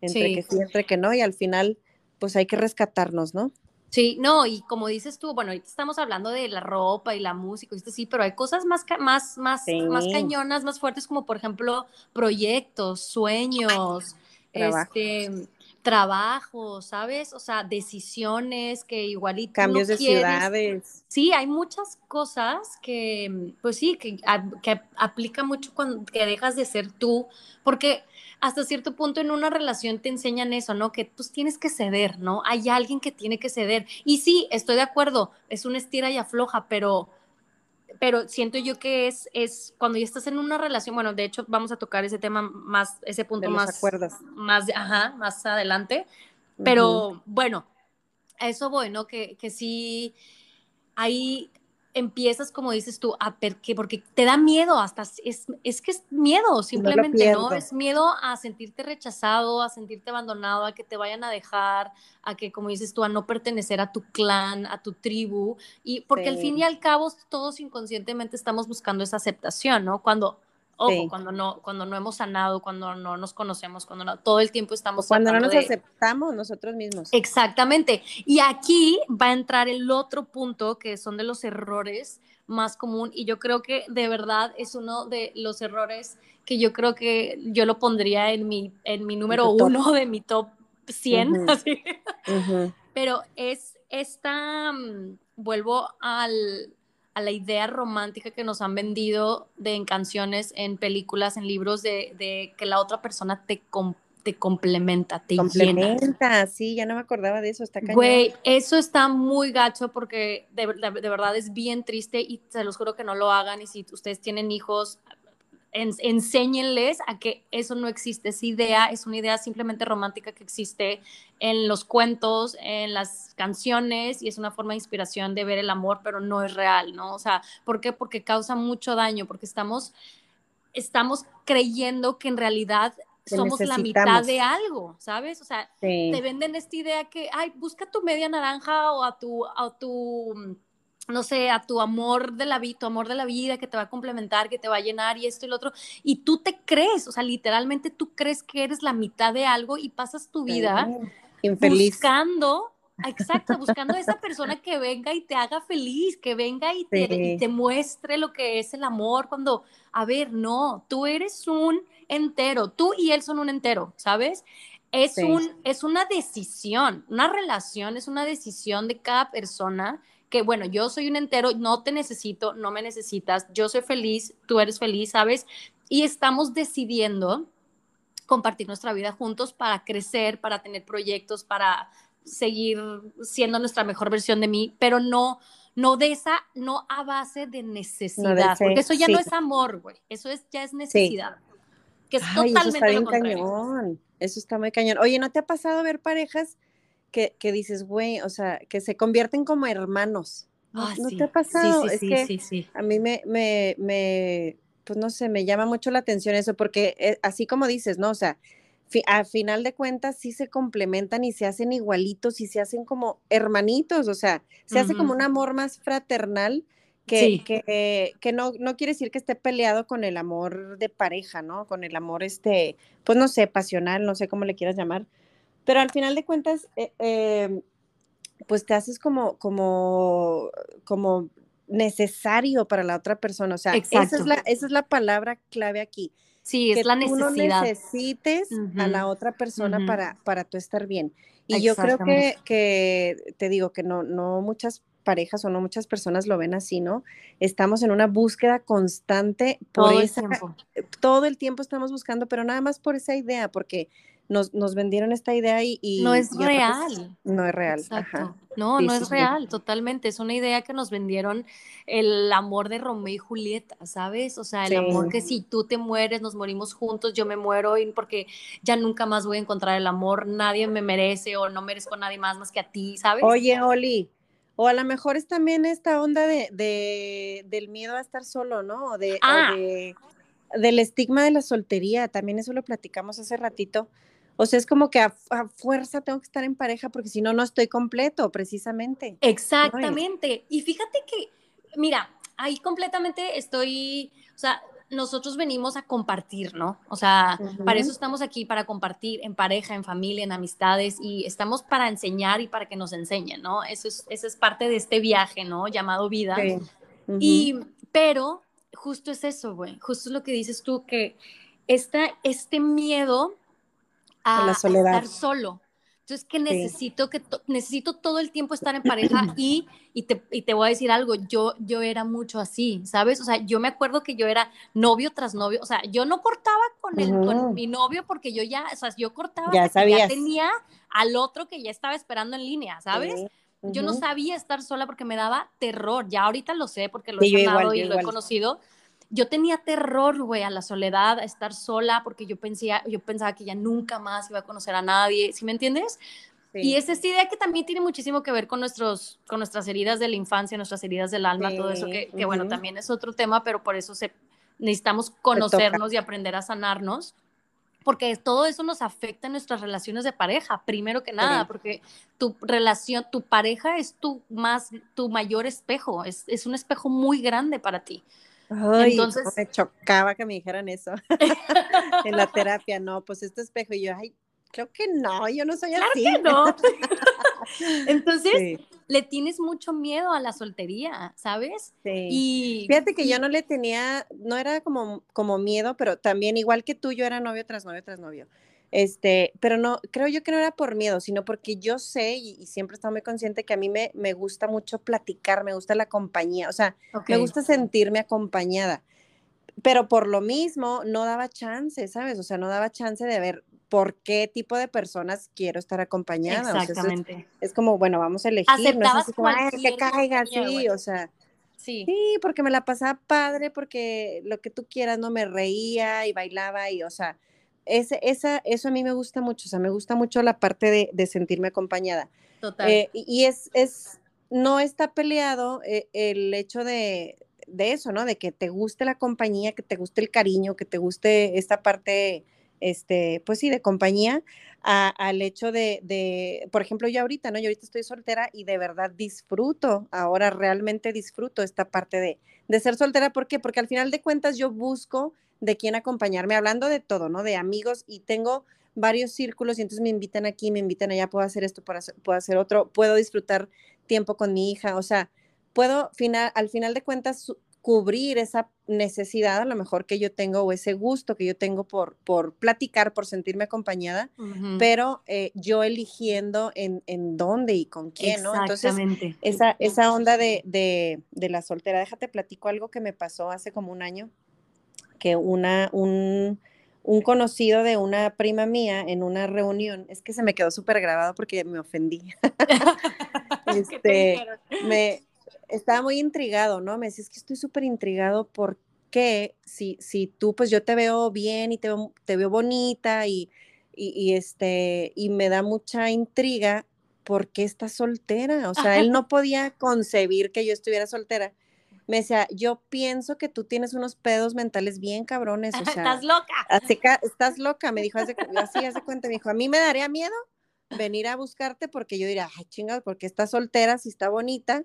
entre que sí, entre que no y al final pues hay que rescatarnos, ¿no? Sí, no, y como dices tú, bueno, ahorita estamos hablando de la ropa y la música, esto sí, pero hay cosas más, más, más, más cañonas, más fuertes, como por ejemplo proyectos, sueños, este, trabajo, ¿sabes? O sea, decisiones que igualito. Cambios de ciudades. Sí, hay muchas cosas que, pues sí, que, que aplica mucho cuando que dejas de ser tú, porque hasta cierto punto en una relación te enseñan eso, ¿no? Que pues tienes que ceder, ¿no? Hay alguien que tiene que ceder. Y sí, estoy de acuerdo, es una estira y afloja, pero pero siento yo que es, es cuando ya estás en una relación, bueno, de hecho vamos a tocar ese tema más, ese punto más, más, ajá, más adelante, pero bueno, a eso voy, ¿no? Que, que sí hay, empiezas, como dices tú, a porque, porque te da miedo, hasta es, es que es miedo, simplemente, ¿no? Es miedo a sentirte rechazado, a sentirte abandonado, a que te vayan a dejar, a que, como dices tú, a no pertenecer a tu clan, a tu tribu, y porque al fin y al cabo todos inconscientemente estamos buscando esa aceptación, ¿no? Cuando Ojo, cuando, no, cuando no hemos sanado, cuando no nos conocemos, cuando no, todo el tiempo estamos... cuando no nos aceptamos nosotros mismos. Exactamente. Y aquí va a entrar el otro punto que son de los errores más común y yo creo que de verdad es uno de los errores que yo creo que yo lo pondría en mi, en mi número uno de mi top 100. así. Pero es esta, mm, vuelvo al, a la idea romántica que nos han vendido de, en canciones, en películas, en libros, de, que la otra persona te, te complementa, te complementa, sí, ya no me acordaba de eso, está cañón. Güey, eso está muy gacho porque de, de, verdad es bien triste y se los juro que no lo hagan y si ustedes tienen hijos, enséñenles a que eso no existe, esa idea es una idea simplemente romántica que existe en los cuentos, en las canciones y es una forma de inspiración de ver el amor, pero no es real, ¿no? O sea, ¿por qué? Porque causa mucho daño, porque estamos, estamos creyendo que en realidad somos la mitad de algo, ¿sabes? O sea, te venden esta idea que, ay, busca tu media naranja o a tu, a tu no sé, a tu amor de la vida, tu amor de la vida que te va a complementar, que te va a llenar y esto y lo otro, y tú te crees, o sea, literalmente tú crees que eres la mitad de algo y pasas tu vida buscando, exacto, buscando a esa persona que venga y te haga feliz, que venga y te, te muestre lo que es el amor, cuando, a ver, no, tú eres un entero, tú y él son un entero, ¿sabes? Es, un, es una decisión, una relación es una decisión de cada persona que bueno, yo soy un entero, no te necesito, no me necesitas, yo soy feliz, tú eres feliz, ¿sabes? Y estamos decidiendo compartir nuestra vida juntos para crecer, para tener proyectos, para seguir siendo nuestra mejor versión de mí, pero no no de esa, no a base de necesidad, porque eso ya no es amor, güey, eso es, ya es necesidad. Que es totalmente eso está bien cañón. Eso está muy cañón. Oye, ¿no te ha pasado ver parejas que, dices, güey, o sea, que se convierten como hermanos. ¿No, ah, te ha pasado? Sí, sí, es que sí, a mí me, me, me, pues no sé, me llama mucho la atención eso, porque eh, así como dices, ¿no? O sea, a final de cuentas sí se complementan y se hacen igualitos y se hacen como hermanitos, o sea, se hace como un amor más fraternal que, que, que, no, no quiere decir que esté peleado con el amor de pareja, ¿no? Con el amor, este, pues no sé, pasional, no sé cómo le quieras llamar, pero al final de cuentas, eh, em, pues te haces como, como, como necesario para la otra persona. O sea, esa es, la, esa es la palabra clave aquí. Sí, es la necesidad. Tú no necesites a la otra persona para, para tú estar bien. Y yo creo que, que, te digo que no, no muchas parejas o no muchas personas lo ven así, ¿no? Estamos en una búsqueda constante por todo esa, el tiempo. todo el tiempo estamos buscando, pero nada más por esa idea, porque nos, nos vendieron esta idea y... no es real. no es real. No, no es real, totalmente. Es una idea que nos vendieron el amor de Romeo y Julieta, ¿sabes? O sea, el amor que si tú te mueres, nos morimos juntos, yo me muero y porque ya nunca más voy a encontrar el amor, nadie me merece o no merezco a nadie más más que a ti, ¿sabes? Oye, Oli, o a lo mejor es también esta onda de, de del miedo a estar solo, ¿no? O de, ah. de, del estigma de la soltería, también eso lo platicamos hace ratito o sea, es como que a, fuerza tengo que estar en pareja porque si no, no estoy completo, precisamente. Exactamente. Y fíjate que, mira, ahí completamente estoy, o sea, nosotros venimos a compartir, ¿no? O sea, para eso estamos aquí, para compartir en pareja, en familia, en amistades y estamos para enseñar y para que nos enseñen, ¿no? Eso es, eso es parte de este viaje, ¿no? Llamado vida. Y, pero justo es eso, güey, justo es lo que dices tú, que esta, este miedo a, la soledad. estar solo. Entonces, que necesito, que necesito todo el tiempo estar en pareja y, y, te, y, te, voy a decir algo, yo, yo era mucho así, ¿sabes? O sea, yo me acuerdo que yo era novio tras novio, o sea, yo no cortaba con, el, con mi novio porque yo ya, o sea, yo cortaba ya, ya tenía al otro que ya estaba esperando en línea, ¿sabes? Yo no sabía estar sola porque me daba terror, ya ahorita lo sé porque lo he sonado y lo he conocido, yo tenía terror, güey, a la soledad, a estar sola, porque yo, pensía, yo pensaba que ya nunca más iba a conocer a nadie, ¿sí me entiendes? Y es esta idea que también tiene muchísimo que ver con, nuestros, con nuestras heridas de la infancia, nuestras heridas del alma, todo eso, que, bueno, también es otro tema, pero por eso se, necesitamos conocernos y aprender a sanarnos, porque todo eso nos afecta en nuestras relaciones de pareja, primero que nada, porque tu relación, tu pareja es tu, más, tu mayor espejo, es, es un espejo muy grande para ti. Ay, Entonces me chocaba que me dijeran eso en la terapia, no, pues este espejo y yo, ay, creo que no, yo no soy claro así. Que no. Entonces, le tienes mucho miedo a la soltería, ¿sabes? Sí. Y fíjate que yo no le tenía, no era como, como miedo, pero también igual que tú, yo era novio tras novio tras novio. Este, pero no, creo yo que no era por miedo, sino porque yo sé y, siempre he estado muy consciente que a mí me, me, gusta mucho platicar, me gusta la compañía, o sea, me gusta sentirme acompañada. Pero por lo mismo no daba chance, ¿sabes? O sea, no daba chance de ver por qué tipo de personas quiero estar acompañada. Exactamente. es, como, bueno, vamos a elegir. Aceptabas no es que caiga, sí, o sea. Sí. sí, porque me la pasaba padre, porque lo que tú quieras, no me reía y bailaba y, o sea, ese, esa, eso a mí me gusta mucho, o sea, me gusta mucho la parte de, sentirme acompañada. Total. Eh, y es, es, no está peleado eh, el hecho de, de, eso, ¿no? De que te guste la compañía, que te guste el cariño, que te guste esta parte, este, pues sí, de compañía, al hecho de, de, por ejemplo, yo ahorita, ¿no? Yo ahorita estoy soltera y de verdad disfruto, ahora realmente disfruto esta parte de, de ser soltera. ¿Por qué? Porque al final de cuentas yo busco de quién acompañarme, hablando de todo, ¿no? De amigos y tengo varios círculos y entonces me invitan aquí, me invitan allá, puedo hacer esto, puedo hacer, otro, puedo disfrutar tiempo con mi hija, o sea, puedo final, al final de cuentas cubrir esa necesidad a lo mejor que yo tengo o ese gusto que yo tengo por, por platicar, por sentirme acompañada, pero eh, yo eligiendo en, en, dónde y con quién, ¿no? Entonces, esa, esa onda de, de, de la soltera, déjate platico algo que me pasó hace como un año que una, un, un conocido de una prima mía en una reunión, es que se me quedó súper grabado porque me ofendí. este, me estaba muy intrigado, ¿no? Me decía, es que estoy súper intrigado porque si, si tú, pues yo te veo bien y te veo, te veo bonita y, y, y, este, y me da mucha intriga, ¿por qué estás soltera? O sea, él no podía concebir que yo estuviera soltera me decía, yo pienso que tú tienes unos pedos mentales bien cabrones, o sea. estás loca. Así, estás loca, me dijo, así, hace cuenta, me dijo, a mí me daría miedo venir a buscarte porque yo diría, ay, chingados, porque está soltera, si está bonita,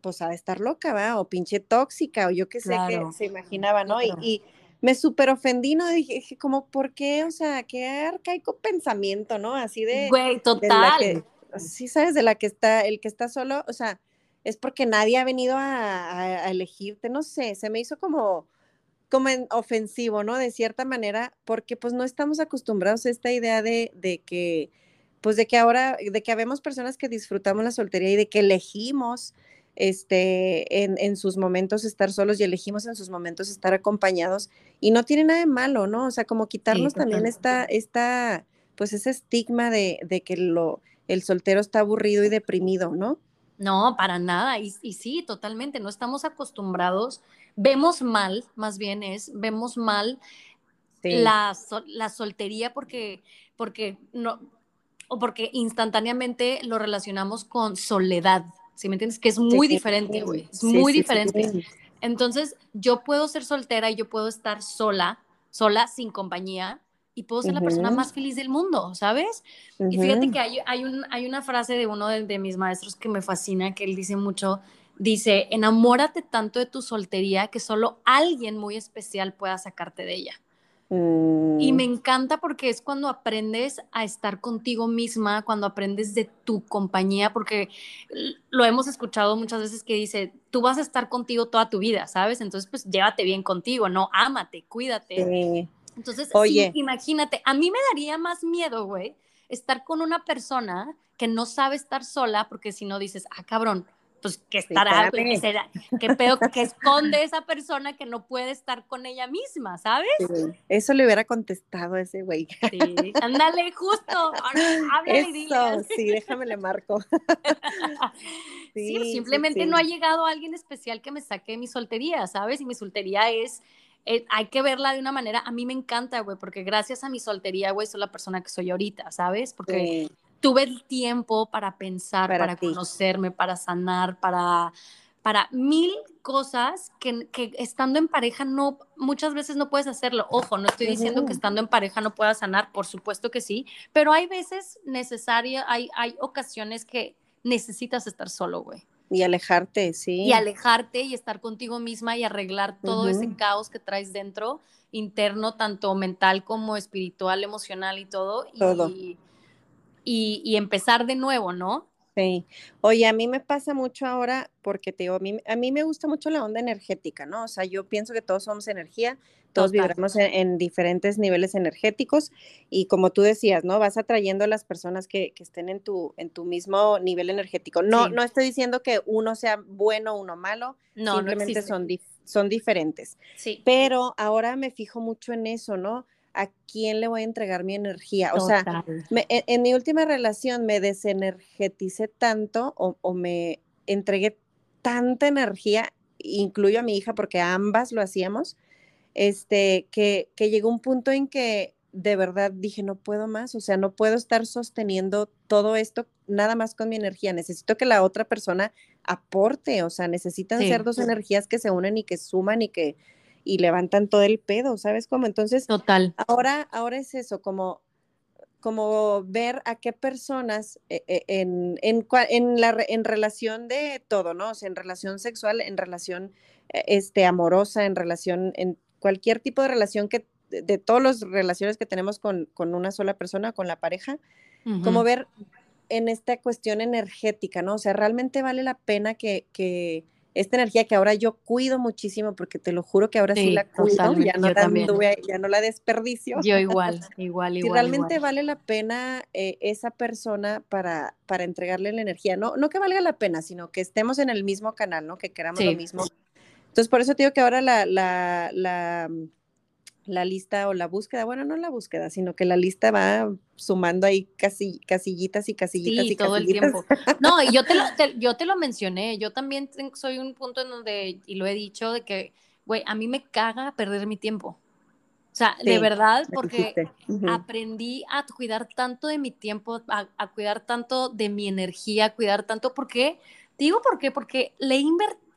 pues ha de estar loca, ¿va? O pinche tóxica, o yo qué sé que se imaginaba, ¿no? Y, me súper ofendí, ¿no? Dije, dije, como, ¿por qué? O sea, qué arcaico pensamiento, ¿no? Así de... Güey, total. sí, ¿sabes? De la que está, el que está solo, o sea, es porque nadie ha venido a, elegirte, no sé, se me hizo como, como ofensivo, ¿no? De cierta manera, porque pues no estamos acostumbrados a esta idea de, de que, pues de que ahora, de que habemos personas que disfrutamos la soltería y de que elegimos este, en, en, sus momentos estar solos y elegimos en sus momentos estar acompañados y no tiene nada de malo, ¿no? O sea, como quitarnos también esta, esta, pues ese estigma de, de que lo, el soltero está aburrido y deprimido, ¿no? No, para nada. Y, sí, totalmente. No estamos acostumbrados. Vemos mal, más bien es, vemos mal la, la, soltería porque, porque no, o porque instantáneamente lo relacionamos con soledad. ¿Sí me entiendes? Que es muy diferente, güey. Es muy diferente. Entonces, yo puedo ser soltera y yo puedo estar sola, sola, sin compañía, y puedo ser la persona más feliz del mundo, ¿sabes? Y fíjate que hay, hay, un, hay una frase de uno de, mis maestros que me fascina, que él dice mucho, dice, enamórate tanto de tu soltería que solo alguien muy especial pueda sacarte de ella. Y mm. me encanta porque es cuando aprendes a estar contigo misma, cuando aprendes de tu compañía, porque lo hemos escuchado muchas veces que dice, tú vas a estar contigo toda tu vida, ¿sabes? Entonces, pues llévate bien contigo, ¿no? Ámate, cuídate. Sí entonces, Oye. imagínate, a mí me daría más miedo, güey, estar con una persona que no sabe estar sola, porque si no dices, ah, cabrón, pues que estará, que será, que pedo que esconde esa persona que no puede estar con ella misma, ¿sabes? eso le hubiera contestado a ese güey. Sí, ándale, justo, háblale y dile. Sí, déjame le marco. sí, simplemente no ha llegado alguien especial que me saque de mi soltería, ¿sabes? Y mi soltería es eh, hay que verla de una manera, a mí me encanta, güey, porque gracias a mi soltería, güey, soy la persona que soy ahorita, ¿sabes? Porque tuve el tiempo para pensar, para, conocerme, para sanar, para, para mil cosas que, que, estando en pareja no, muchas veces no puedes hacerlo. Ojo, no estoy diciendo que estando en pareja no puedas sanar, por supuesto que sí, pero hay veces necesaria, hay, hay ocasiones que necesitas estar solo, güey. Y alejarte, sí. Y alejarte y estar contigo misma y arreglar todo ese caos que traes dentro, interno, tanto mental como espiritual, emocional y todo. todo. Y, y, empezar de nuevo, ¿no? Sí. Oye, a mí me pasa mucho ahora porque te digo, a mí, a mí me gusta mucho la onda energética, ¿no? O sea, yo pienso que todos somos energía, todos vibramos en, diferentes niveles energéticos y como tú decías, ¿no? Vas atrayendo a las personas que, que estén en tu, en tu mismo nivel energético. No, no estoy diciendo que uno sea bueno, uno malo, no, simplemente son, son diferentes. Sí. Pero ahora me fijo mucho en eso, ¿no? a quién le voy a entregar mi energía. O sea, en, mi última relación me desenergeticé tanto o, me entregué tanta energía, incluyo a mi hija porque ambas lo hacíamos, este, que, que llegó un punto en que de verdad dije, no puedo más, o sea, no puedo estar sosteniendo todo esto nada más con mi energía, necesito que la otra persona aporte, o sea, necesitan ser dos energías que se unen y que suman y que, y levantan todo el pedo, ¿sabes cómo? Entonces, Total. Ahora, ahora es eso, como, como ver a qué personas eh, eh, en, en, en, la, en relación de todo, ¿no? O sea, en relación sexual, en relación eh, este, amorosa, en relación, en cualquier tipo de relación que, de, todas las relaciones que tenemos con, con, una sola persona, con la pareja, como ver en esta cuestión energética, ¿no? O sea, realmente vale la pena que, que esta energía que ahora yo cuido muchísimo, porque te lo juro que ahora sí, la cuido, ya no, la, ya no la desperdicio. Yo igual, igual, igual. Si realmente vale la pena eh, esa persona para, para entregarle la energía, no, no que valga la pena, sino que estemos en el mismo canal, ¿no? Que queramos lo mismo. Entonces, por eso te digo que ahora la, la, la la lista o la búsqueda, bueno, no la búsqueda, sino que la lista va sumando ahí casi, casillitas y casillitas sí, y todo el tiempo. No, y yo te, lo, yo te lo mencioné, yo también soy un punto en donde, y lo he dicho, de que, güey, a mí me caga perder mi tiempo. O sea, de verdad, porque aprendí a cuidar tanto de mi tiempo, a, cuidar tanto de mi energía, a cuidar tanto, ¿por qué? Digo por qué, porque le he invertido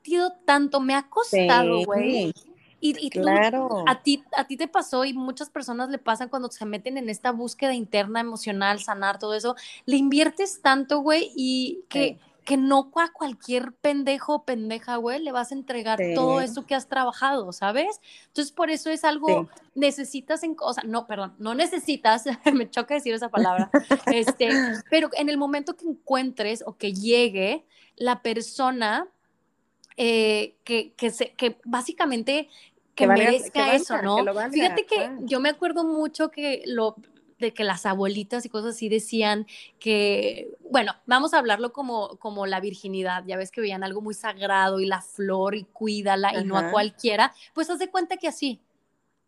tanto, me ha costado, güey. Y, claro. a, ti, a ti te pasó y muchas personas le pasan cuando se meten en esta búsqueda interna, emocional, sanar, todo eso, le inviertes tanto, güey, y que, que no a cualquier pendejo o pendeja, güey, le vas a entregar todo eso que has trabajado, ¿sabes? Entonces, por eso es algo, necesitas, en, sea, no, perdón, no necesitas, me choca decir esa palabra, este, pero en el momento que encuentres o que llegue la persona eh, que, que, se, que básicamente que, merezca eso, ¿no? Fíjate que yo me acuerdo mucho que lo de que las abuelitas y cosas así decían que, bueno, vamos a hablarlo como, como la virginidad, ya ves que veían algo muy sagrado y la flor y cuídala y no a cualquiera, pues haz de cuenta que así,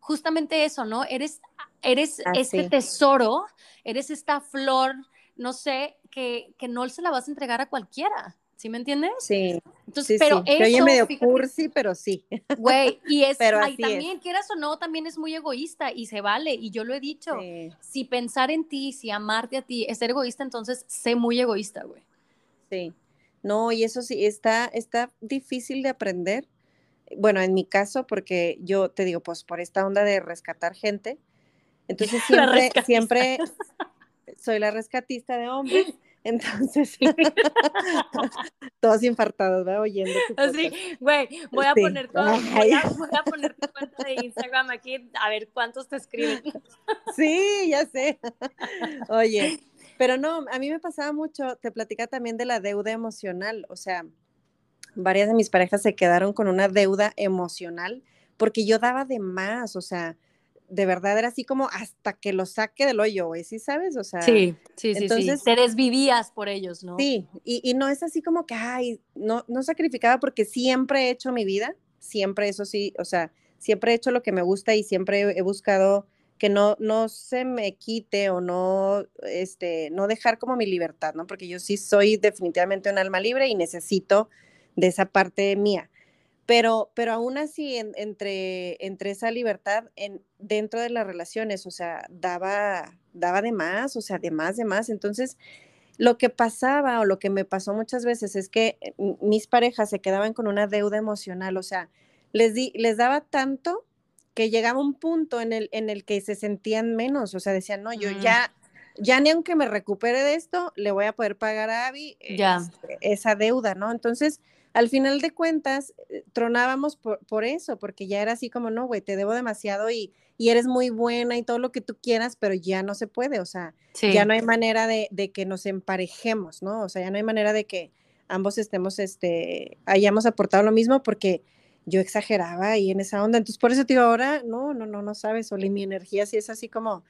justamente eso, ¿no? Eres, eres este tesoro, eres esta flor, no sé, que, que no se la vas a entregar a cualquiera. ¿Sí me entiendes? Sí. Entonces, pero eso. oye medio cursi, pero sí. Güey, y es, pero ahí también, quieras o no, también es muy egoísta y se vale. Y yo lo he dicho. Si pensar en ti, si amarte a ti es ser egoísta, entonces sé muy egoísta, güey. Sí. No, y eso sí, está, está difícil de aprender. Bueno, en mi caso, porque yo te digo, pues por esta onda de rescatar gente. Entonces siempre, siempre soy la rescatista de hombres. Entonces, todos infartados, ¿verdad? Oyendo. Así, güey, voy a poner todo, voy a, poner tu cuenta de Instagram aquí, a ver cuántos te escriben. Sí, ya sé. Oye, pero no, a mí me pasaba mucho, te platica también de la deuda emocional, o sea, varias de mis parejas se quedaron con una deuda emocional porque yo daba de más, o sea, de verdad era así como hasta que lo saque del hoyo, güey, ¿sí sabes? O sea, sí, sí, sí, entonces, sí. Te desvivías por ellos, ¿no? Sí, y, y, no es así como que, ay, no, no sacrificaba porque siempre he hecho mi vida, siempre eso sí, o sea, siempre he hecho lo que me gusta y siempre he, buscado que no, no se me quite o no, este, no dejar como mi libertad, ¿no? Porque yo sí soy definitivamente un alma libre y necesito de esa parte mía pero, pero aún así, entre, entre esa libertad en, dentro de las relaciones, o sea, daba, daba de más, o sea, de más, de más. Entonces, lo que pasaba o lo que me pasó muchas veces es que eh, mis parejas se quedaban con una deuda emocional, o sea, les, di, les daba tanto que llegaba un punto en el, en el que se sentían menos, o sea, decían, no, yo mm. ya, ya ni aunque me recupere de esto, le voy a poder pagar a Abby este, esa deuda, ¿no? Entonces, al final de cuentas, eh, tronábamos por, por eso, porque ya era así como, no, güey, te debo demasiado y, y, eres muy buena y todo lo que tú quieras, pero ya no se puede, o sea, ya no hay manera de, de, que nos emparejemos, ¿no? O sea, ya no hay manera de que ambos estemos, este, hayamos aportado lo mismo porque yo exageraba ahí en esa onda. Entonces, por eso te digo, ahora, no, no, no, no sabes, Oli, mi energía sí es así como,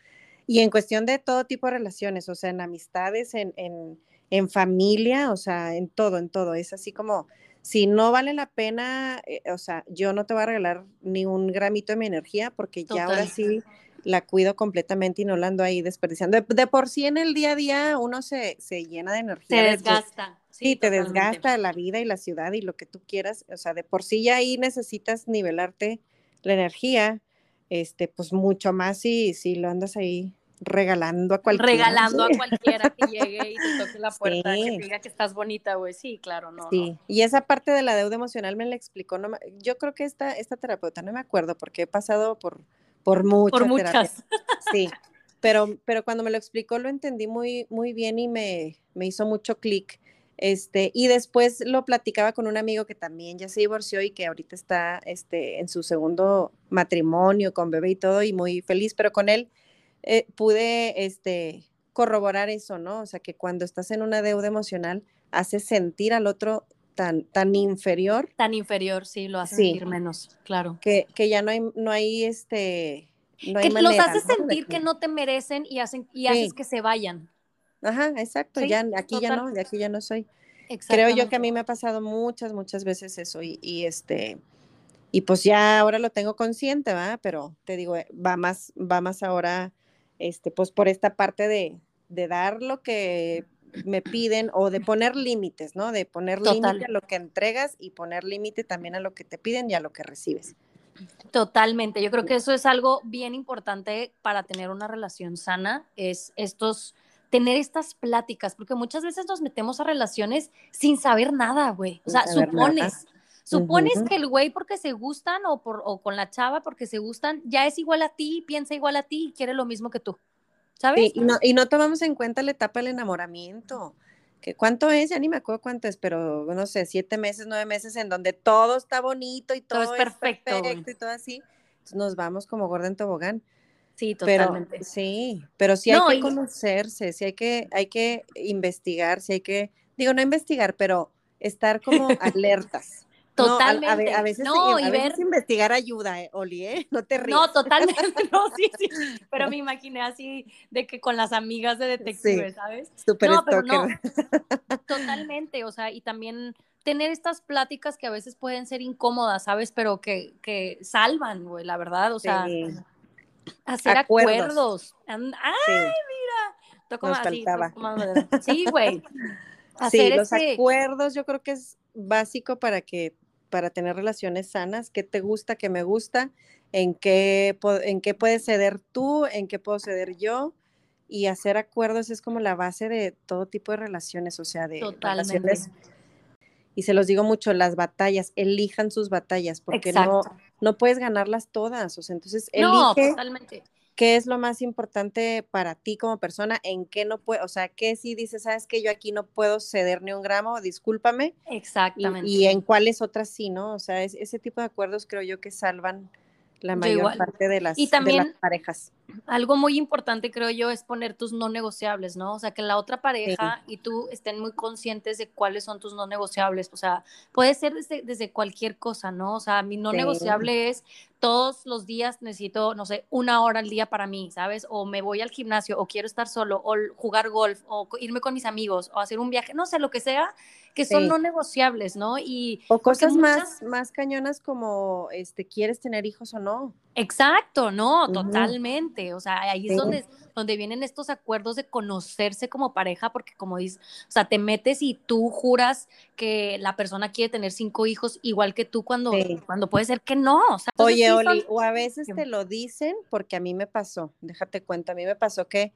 y en cuestión de todo tipo de relaciones, o sea, en amistades, en, en, en familia, o sea, en todo, en todo, es así como, si no vale la pena, eh, o sea, yo no te voy a regalar ni un gramito de mi energía porque ya ahora sí la cuido completamente y no la ando ahí desperdiciando. De, por sí en el día a día uno se, se llena de energía. Se desgasta. Sí, te desgasta la vida y la ciudad y lo que tú quieras. O sea, de por sí ya ahí necesitas nivelarte la energía, este, pues mucho más si, si lo andas ahí regalando a cualquiera. Regalando a cualquiera que llegue y te toque la puerta, que te diga que estás bonita, güey. Sí, claro, no. Sí, y esa parte de la deuda emocional me la explicó. No, yo creo que esta, esta terapeuta, no me acuerdo, porque he pasado por, por, muchas por muchas. Sí, pero, pero cuando me lo explicó lo entendí muy, muy bien y me, me hizo mucho clic este, y después lo platicaba con un amigo que también ya se divorció y que ahorita está este, en su segundo matrimonio con bebé y todo y muy feliz, pero con él eh, pude este, corroborar eso, ¿no? O sea, que cuando estás en una deuda emocional, hace sentir al otro tan, tan inferior. Tan inferior, sí, lo hace sentir menos, claro. Que, que ya no hay, no hay este... No que los hace sentir que no te merecen y, hacen, y haces que se vayan. Ajá, exacto, ya aquí ya no, de aquí ya no soy. Creo yo que a mí me ha pasado muchas, muchas veces eso y, este, y pues ya ahora lo tengo consciente, ¿va? Pero te digo, eh, va más, va más ahora, este, pues por esta parte de, de dar lo que me piden o de poner límites, ¿no? De poner límite a lo que entregas y poner límite también a lo que te piden y a lo que recibes. Totalmente, yo creo que eso es algo bien importante para tener una relación sana, es estos tener estas pláticas, porque muchas veces nos metemos a relaciones sin saber nada, güey. O sea, supones. Supones que el güey porque se gustan o, por, o con la chava porque se gustan, ya es igual a ti, piensa igual a ti y quiere lo mismo que tú. ¿Sabes? y, no, y no tomamos en cuenta la etapa del enamoramiento. Que ¿Cuánto es? Ya ni me acuerdo cuánto es, pero no sé, siete meses, nueve meses en donde todo está bonito y todo, es, perfecto, y todo así. Entonces nos vamos como gorda en tobogán. Sí, totalmente. Pero, sí, pero sí hay que conocerse, sí hay que, hay que investigar, sí hay que, digo, no investigar, pero estar como alertas. Totalmente. a, veces, no, y ver... investigar ayuda, eh, Oli, ¿eh? No te ríes. No, totalmente, no, sí, sí. Pero me imaginé así de que con las amigas de detectives, ¿sabes? Súper no, pero no, totalmente, o sea, y también tener estas pláticas que a veces pueden ser incómodas, ¿sabes? Pero que, que salvan, güey, la verdad, o sea, Hacer acuerdos. Ay, mira. Toco Nos así, sí, güey. sí, los acuerdos yo creo que es básico para que para tener relaciones sanas, qué te gusta, qué me gusta, en qué, en qué puedes ceder tú, en qué puedo ceder yo, y hacer acuerdos es como la base de todo tipo de relaciones, o sea, de relaciones y se los digo mucho, las batallas, elijan sus batallas, porque no, no puedes ganarlas todas. O sea, entonces elige qué es lo más importante para ti como persona, en qué no puedo, o sea, qué si dices, sabes que yo aquí no puedo ceder ni un gramo, discúlpame. Exactamente. Y, en cuáles otras sí, ¿no? O sea, ese tipo de acuerdos creo yo que salvan la mayor parte de las, y también, parejas. Algo muy importante, creo yo, es poner tus no negociables, ¿no? O sea, que la otra pareja y tú estén muy conscientes de cuáles son tus no negociables. O sea, puede ser desde, desde cualquier cosa, ¿no? O sea, mi no negociable es todos los días necesito, no sé, una hora al día para mí, ¿sabes? O me voy al gimnasio, o quiero estar solo, o jugar golf, o irme con mis amigos, o hacer un viaje, no sé, lo que sea, que son no negociables, ¿no? Y o cosas más, más cañonas como, este, ¿quieres tener hijos o no? Exacto, no, totalmente. O sea, ahí es donde, donde vienen estos acuerdos de conocerse como pareja, porque como dices, o sea, te metes y tú juras que la persona quiere tener cinco hijos igual que tú cuando, cuando puede ser que no. Oye, Oli, o a veces te lo dicen porque a mí me pasó, déjate cuenta, a mí me pasó que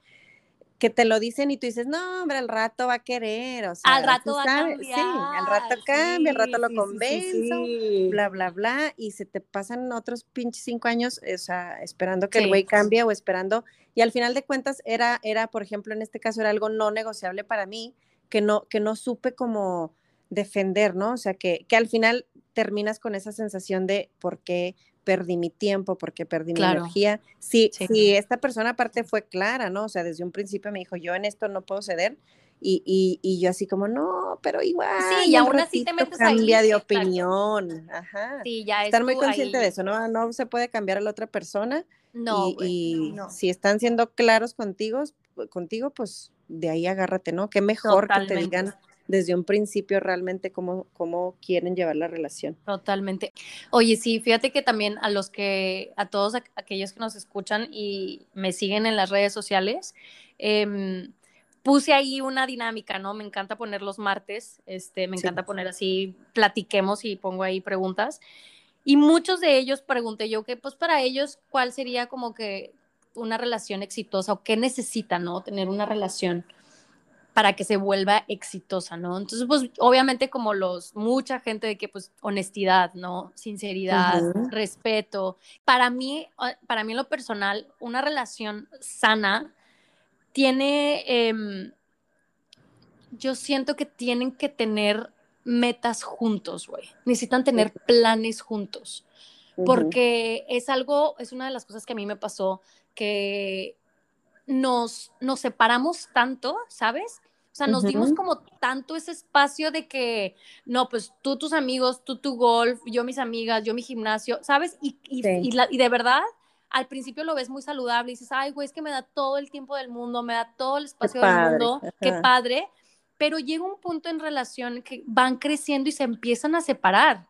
que te lo dicen y tú dices, no, hombre, al rato va a querer, o sea, al rato va a cambiar. Sí, al rato cambia, al rato lo convenzo, bla, bla, bla, y se te pasan otros pinches cinco años, o sea, esperando que el güey cambie o esperando, y al final de cuentas era, era, por ejemplo, en este caso era algo no negociable para mí, que no, que no supe como defender, ¿no? O sea, que, que al final terminas con esa sensación de por qué perdí mi tiempo, porque perdí mi energía. Si, sí. esta persona aparte fue clara, ¿no? O sea, desde un principio me dijo, yo en esto no puedo ceder. Y, y, yo así como, no, pero igual. Sí, y aún así te metes cambia de opinión. Ajá. Sí, ya Estar muy consciente de eso, ¿no? No se puede cambiar a la otra persona. No. Y, si están siendo claros contigo, contigo, pues de ahí agárrate, ¿no? Qué mejor que te digan desde un principio realmente cómo, cómo quieren llevar la relación. Totalmente. Oye, sí, fíjate que también a los que, a todos aquellos que nos escuchan y me siguen en las redes sociales, em, puse ahí una dinámica, ¿no? Me encanta poner los martes, este, me encanta poner así, platiquemos y pongo ahí preguntas. Y muchos de ellos pregunté yo que, pues para ellos, ¿cuál sería como que una relación exitosa o qué necesitan, ¿no? Tener una relación para que se vuelva exitosa, ¿no? Entonces, pues obviamente como los, mucha gente de que pues honestidad, ¿no? Sinceridad, respeto. Para mí, ah, para mí en lo personal, una relación sana tiene, em, yo siento que tienen que tener metas juntos, güey. Necesitan tener planes juntos. Porque es algo, es una de las cosas que a mí me pasó, que nos, nos separamos tanto, ¿sabes? O sea, nos dimos como tanto ese espacio de que, no, pues tú tus amigos, tú tu golf, yo mis amigas, yo mi gimnasio, ¿sabes? Y, y, y, de verdad, al principio lo ves muy saludable y dices, ay, güey, es que me da todo el tiempo del mundo, me da todo el espacio del mundo, qué padre. Pero llega un punto en relación que van creciendo y se empiezan a separar,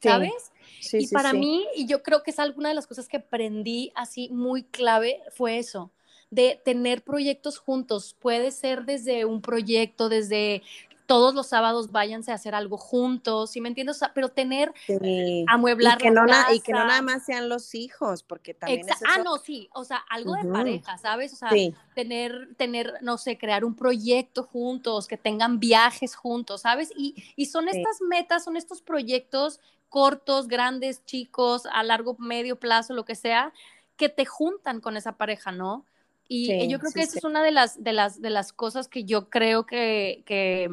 ¿sabes? Sí, y para mí, y yo creo que es alguna de las cosas que aprendí así muy clave, fue eso de tener proyectos juntos. Puede ser desde un proyecto, desde todos los sábados váyanse a hacer algo juntos, ¿sí me entiendes? pero tener, sí. amueblar y que, no y que no nada más sean los hijos, porque también es Ah, no, sí, o sea, algo de pareja, ¿sabes? O sea, tener, tener, no sé, crear un proyecto juntos, que tengan viajes juntos, ¿sabes? Y, y son estas metas, son estos proyectos cortos, grandes, chicos, a largo, medio plazo, lo que sea, que te juntan con esa pareja, ¿no? Y yo creo que esa es una de las, de, las, de las cosas que yo creo que, que,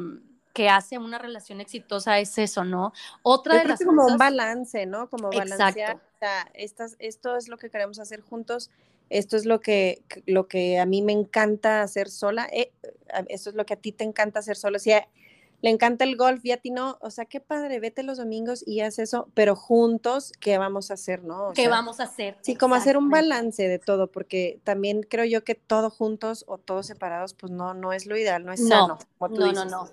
que hace una relación exitosa, es eso, ¿no? Otra de las como un balance, ¿no? Como balancear. O sea, estas, esto es lo que queremos hacer juntos, esto es lo que, lo que a mí me encanta hacer sola, eh, esto es lo que a ti te encanta hacer sola. O sea, le encanta el golf y a ti no, o sea, qué padre, vete los domingos y haz eso, pero juntos, ¿qué vamos a hacer, no? ¿Qué vamos a hacer? Sí, como hacer un balance de todo, porque también creo yo que todo juntos o todos separados, pues no, no es lo ideal, no es sano. no, no, no.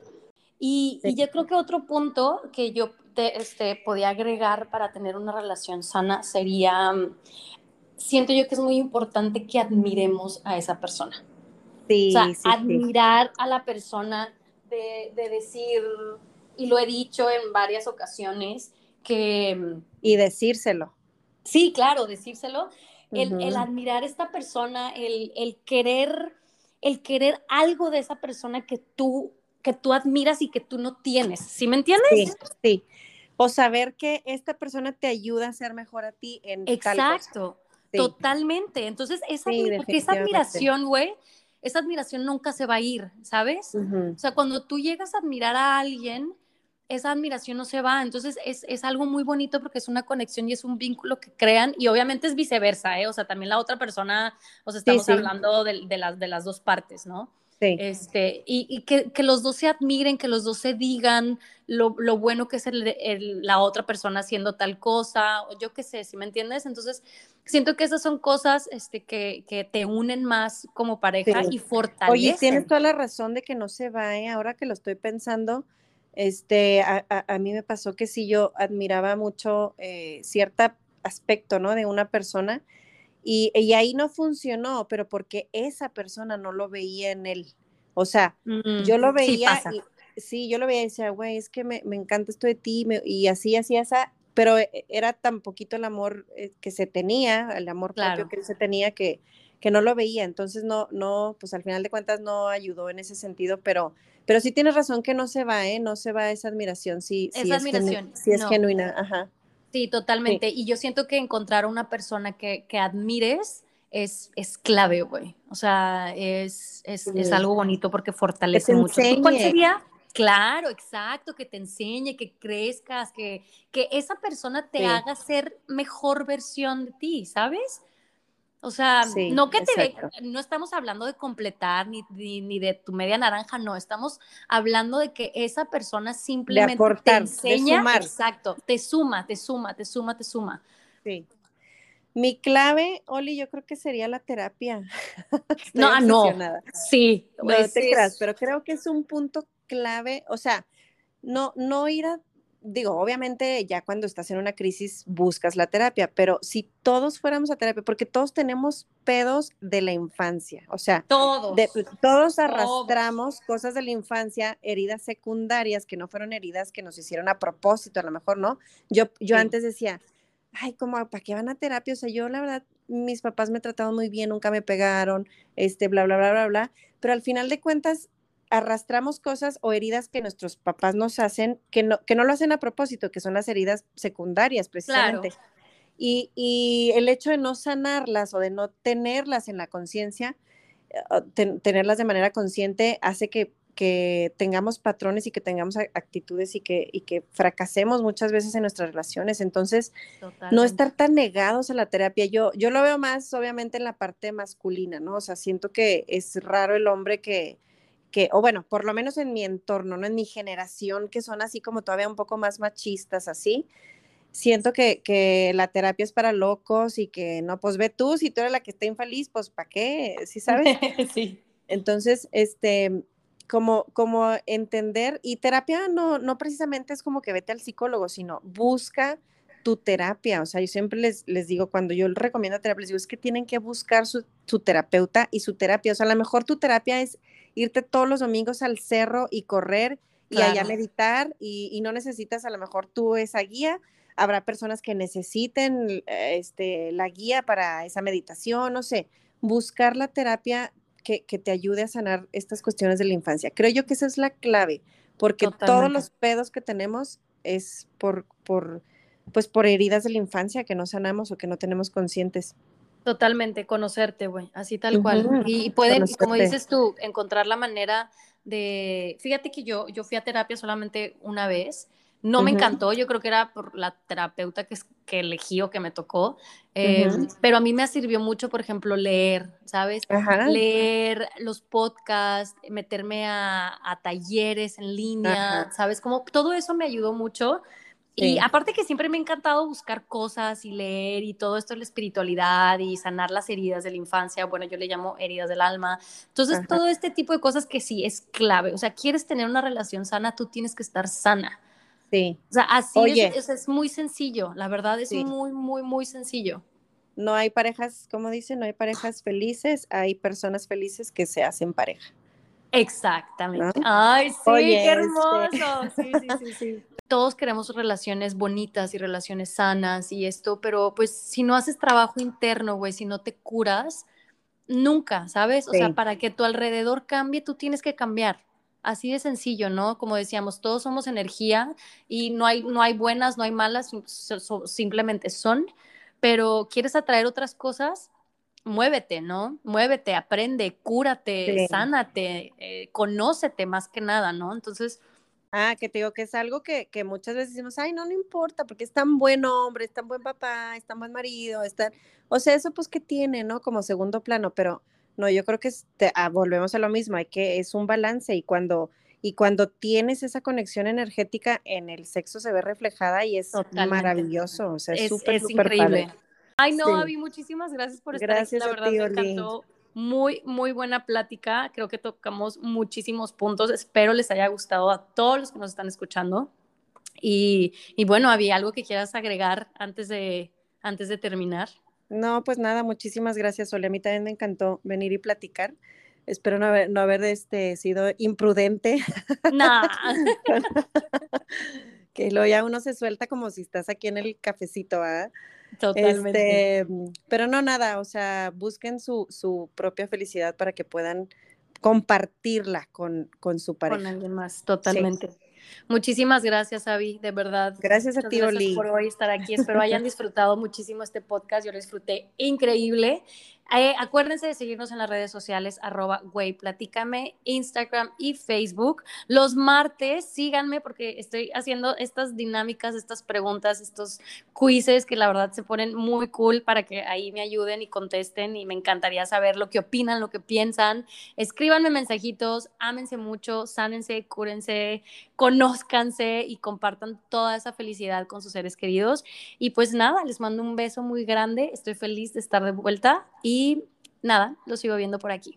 Y, y, yo creo que otro punto que yo te, este, podía agregar para tener una relación sana sería, mm, siento yo que es muy importante que admiremos a esa persona. Sí, o sea, admirar a la persona de, decir, y lo he dicho en varias ocasiones, que... Y decírselo. Sí, claro, decírselo. el, admirar a esta persona, el, querer, el querer algo de esa persona que tú, que tú admiras y que tú no tienes. ¿Sí me entiendes? Sí, sí. O saber que esta persona te ayuda a ser mejor a ti en Exacto. Totalmente. Entonces, esa, porque esa admiración, güey, esa admiración nunca se va a ir, ¿sabes? O sea, cuando tú llegas a admirar a alguien, esa admiración no se va. Entonces es, algo muy bonito porque es una conexión y es un vínculo que crean y obviamente es viceversa, ¿eh? O sea, también la otra persona, o sea, estamos hablando de, las, de las dos partes, ¿no? Sí. Este, y, que, los dos se admiren, que los dos se digan lo, bueno que es la otra persona haciendo tal cosa, o yo qué sé, si me entiendes? Entonces, siento que esas son cosas este, que, te unen más como pareja y fortalecen. Oye, tienes toda la razón de que no se va, ¿eh? ahora que lo estoy pensando, este, a, mí me pasó que sí, yo admiraba mucho eh, cierto aspecto, ¿no? De una persona y, ahí no funcionó, pero porque esa persona no lo veía en él. O sea, yo lo mm, veía, sí, yo lo veía y decía, güey, es que me, encanta esto de ti, y así, así, así, pero e, era tan poquito el amor eh, que se tenía, el amor propio que se tenía, que, que no lo veía, entonces no, no, pues al final de cuentas no ayudó en ese sentido, pero, pero sí tienes razón que no se va, ¿eh? No se va esa admiración, sí, esa admiración, sí es genuina, ajá. Sí, totalmente, y yo siento que encontrar a una persona que, que admires es, es clave, güey, o sea, es, es, es algo bonito porque fortalece mucho. ¿Cuál sería? Claro, exacto, que te enseñe, que crezcas, que, que esa persona te haga ser mejor versión de ti, ¿sabes? O sea, no que te no estamos hablando de completar ni, ni, de tu media naranja, no, estamos hablando de que esa persona simplemente te enseña, exacto, te suma, te suma, te suma, te suma. Sí. Mi clave, Oli, yo creo que sería la terapia. no, ah, no. Sí, no te creas, pero creo que es un punto clave, o sea, no, no ir a, digo, obviamente ya cuando estás en una crisis buscas la terapia, pero si todos fuéramos a terapia, porque todos tenemos pedos de la infancia, o sea, todos, todos arrastramos cosas de la infancia, heridas secundarias que no fueron heridas que nos hicieron a propósito, a lo mejor, ¿no? Yo, yo antes decía, ay, como, ¿para qué van a terapia? O sea, yo la verdad, mis papás me trataron muy bien, nunca me pegaron, este, bla, bla, bla, bla, bla, pero al final de cuentas, arrastramos cosas o heridas que nuestros papás nos hacen, que no, que no lo hacen a propósito, que son las heridas secundarias precisamente. Y, y, el hecho de no sanarlas o de no tenerlas en la conciencia, eh, tenerlas de manera consciente, hace que, que, tengamos patrones y que tengamos actitudes y que, y que fracasemos muchas veces en nuestras relaciones. Entonces, no estar tan negados a la terapia. Yo, yo lo veo más, obviamente, en la parte masculina, ¿no? O sea, siento que es raro el hombre que, que, o bueno, por lo menos en mi entorno, ¿no? En mi generación, que son así como todavía un poco más machistas, así, siento que, que la terapia es para locos y que no, pues ve tú, si tú eres la que está infeliz, pues ¿para qué? ¿Sí sabes? sí. Entonces, este, como, como entender, y terapia no, no precisamente es como que vete al psicólogo, sino busca tu terapia. O sea, yo siempre les, les digo, cuando yo recomiendo terapia, les digo, es que tienen que buscar su, su terapeuta y su terapia. O sea, a lo mejor tu terapia es irte todos los domingos al cerro y correr y allá meditar y, no necesitas a lo mejor tú esa guía. Habrá personas que necesiten este, la guía para esa meditación, no sé, buscar la terapia que, te ayude a sanar estas cuestiones de la infancia. Creo yo que esa es la clave, porque todos los pedos que tenemos es por, por, pues por heridas de la infancia que no sanamos o que no tenemos conscientes. Totalmente, conocerte, güey, así tal cual. Y, pueden, como dices tú, encontrar la manera de, fíjate que yo, yo fui a terapia solamente una vez, no me encantó, yo creo que era por la terapeuta que, que elegí o que me tocó, em, pero a mí me sirvió mucho, por ejemplo, leer, ¿sabes? Leer los podcasts, meterme a, a talleres en línea, ¿sabes? Como todo eso me ayudó mucho y aparte que siempre me ha encantado buscar cosas y leer y todo esto de la espiritualidad y sanar las heridas de la infancia, bueno, yo le llamo heridas del alma. Entonces, todo este tipo de cosas que sí es clave. O sea, quieres tener una relación sana, tú tienes que estar sana. Sí. O sea, así es, es, muy sencillo, la verdad es muy, muy, muy sencillo. No hay parejas, como dicen, no hay parejas felices, hay personas felices que se hacen pareja. Exactamente. Ay, sí, qué este hermoso. Sí, sí, sí, sí todos queremos relaciones bonitas y relaciones sanas y esto, pero pues si no haces trabajo interno, güey, si no te curas, nunca, ¿sabes? O sea, para que tu alrededor cambie, tú tienes que cambiar. Así de sencillo, ¿no? Como decíamos, todos somos energía y no hay, no hay buenas, no hay malas, simplemente son, pero quieres atraer otras cosas, muévete, ¿no? Muévete, aprende, cúrate, sánate, eh, conócete más que nada, ¿no? Entonces, Ah, que te digo que es algo que, que, muchas veces decimos, ay, no, no importa, porque es tan buen hombre, es tan buen papá, es tan buen marido, es O sea, eso pues que tiene, ¿no? Como segundo plano, pero no, yo creo que ah, volvemos a lo mismo, hay que, es un balance y cuando, y cuando tienes esa conexión energética en el sexo se ve reflejada y es maravilloso, o sea, es súper, súper increíble. Ay, no, Avi, muchísimas gracias por estar gracias aquí, la verdad me encantó muy, muy buena plática. Creo que tocamos muchísimos puntos. Espero les haya gustado a todos los que nos están escuchando. Y, y bueno, ¿había algo que quieras agregar antes de, antes de terminar? No, pues nada, muchísimas gracias, Ole. A mí también me encantó venir y platicar. Espero no haber, no haber este, sido imprudente. No. que luego ya uno se suelta como si estás aquí en el cafecito, ¿ah? Totalmente. Este, pero no nada, o sea, busquen su, su propia felicidad para que puedan compartirla con, con su pareja. Con alguien más, totalmente. Muchísimas gracias, Avi, de verdad. Gracias a ti, gracias por hoy estar aquí. Espero hayan disfrutado muchísimo este podcast. Yo lo disfruté increíble. Eh, acuérdense de seguirnos en las redes sociales, arroba güey, platícame, Instagram y Facebook. Los martes, síganme porque estoy haciendo estas dinámicas, estas preguntas, estos quizzes que la verdad se ponen muy cool para que ahí me ayuden y contesten y me encantaría saber lo que opinan, lo que piensan. Escríbanme mensajitos, ámense mucho, sánense, cúrense, conózcanse y compartan toda esa felicidad con sus seres queridos. Y pues nada, les mando un beso muy grande, estoy feliz de estar de vuelta y nada, lo sigo viendo por aquí.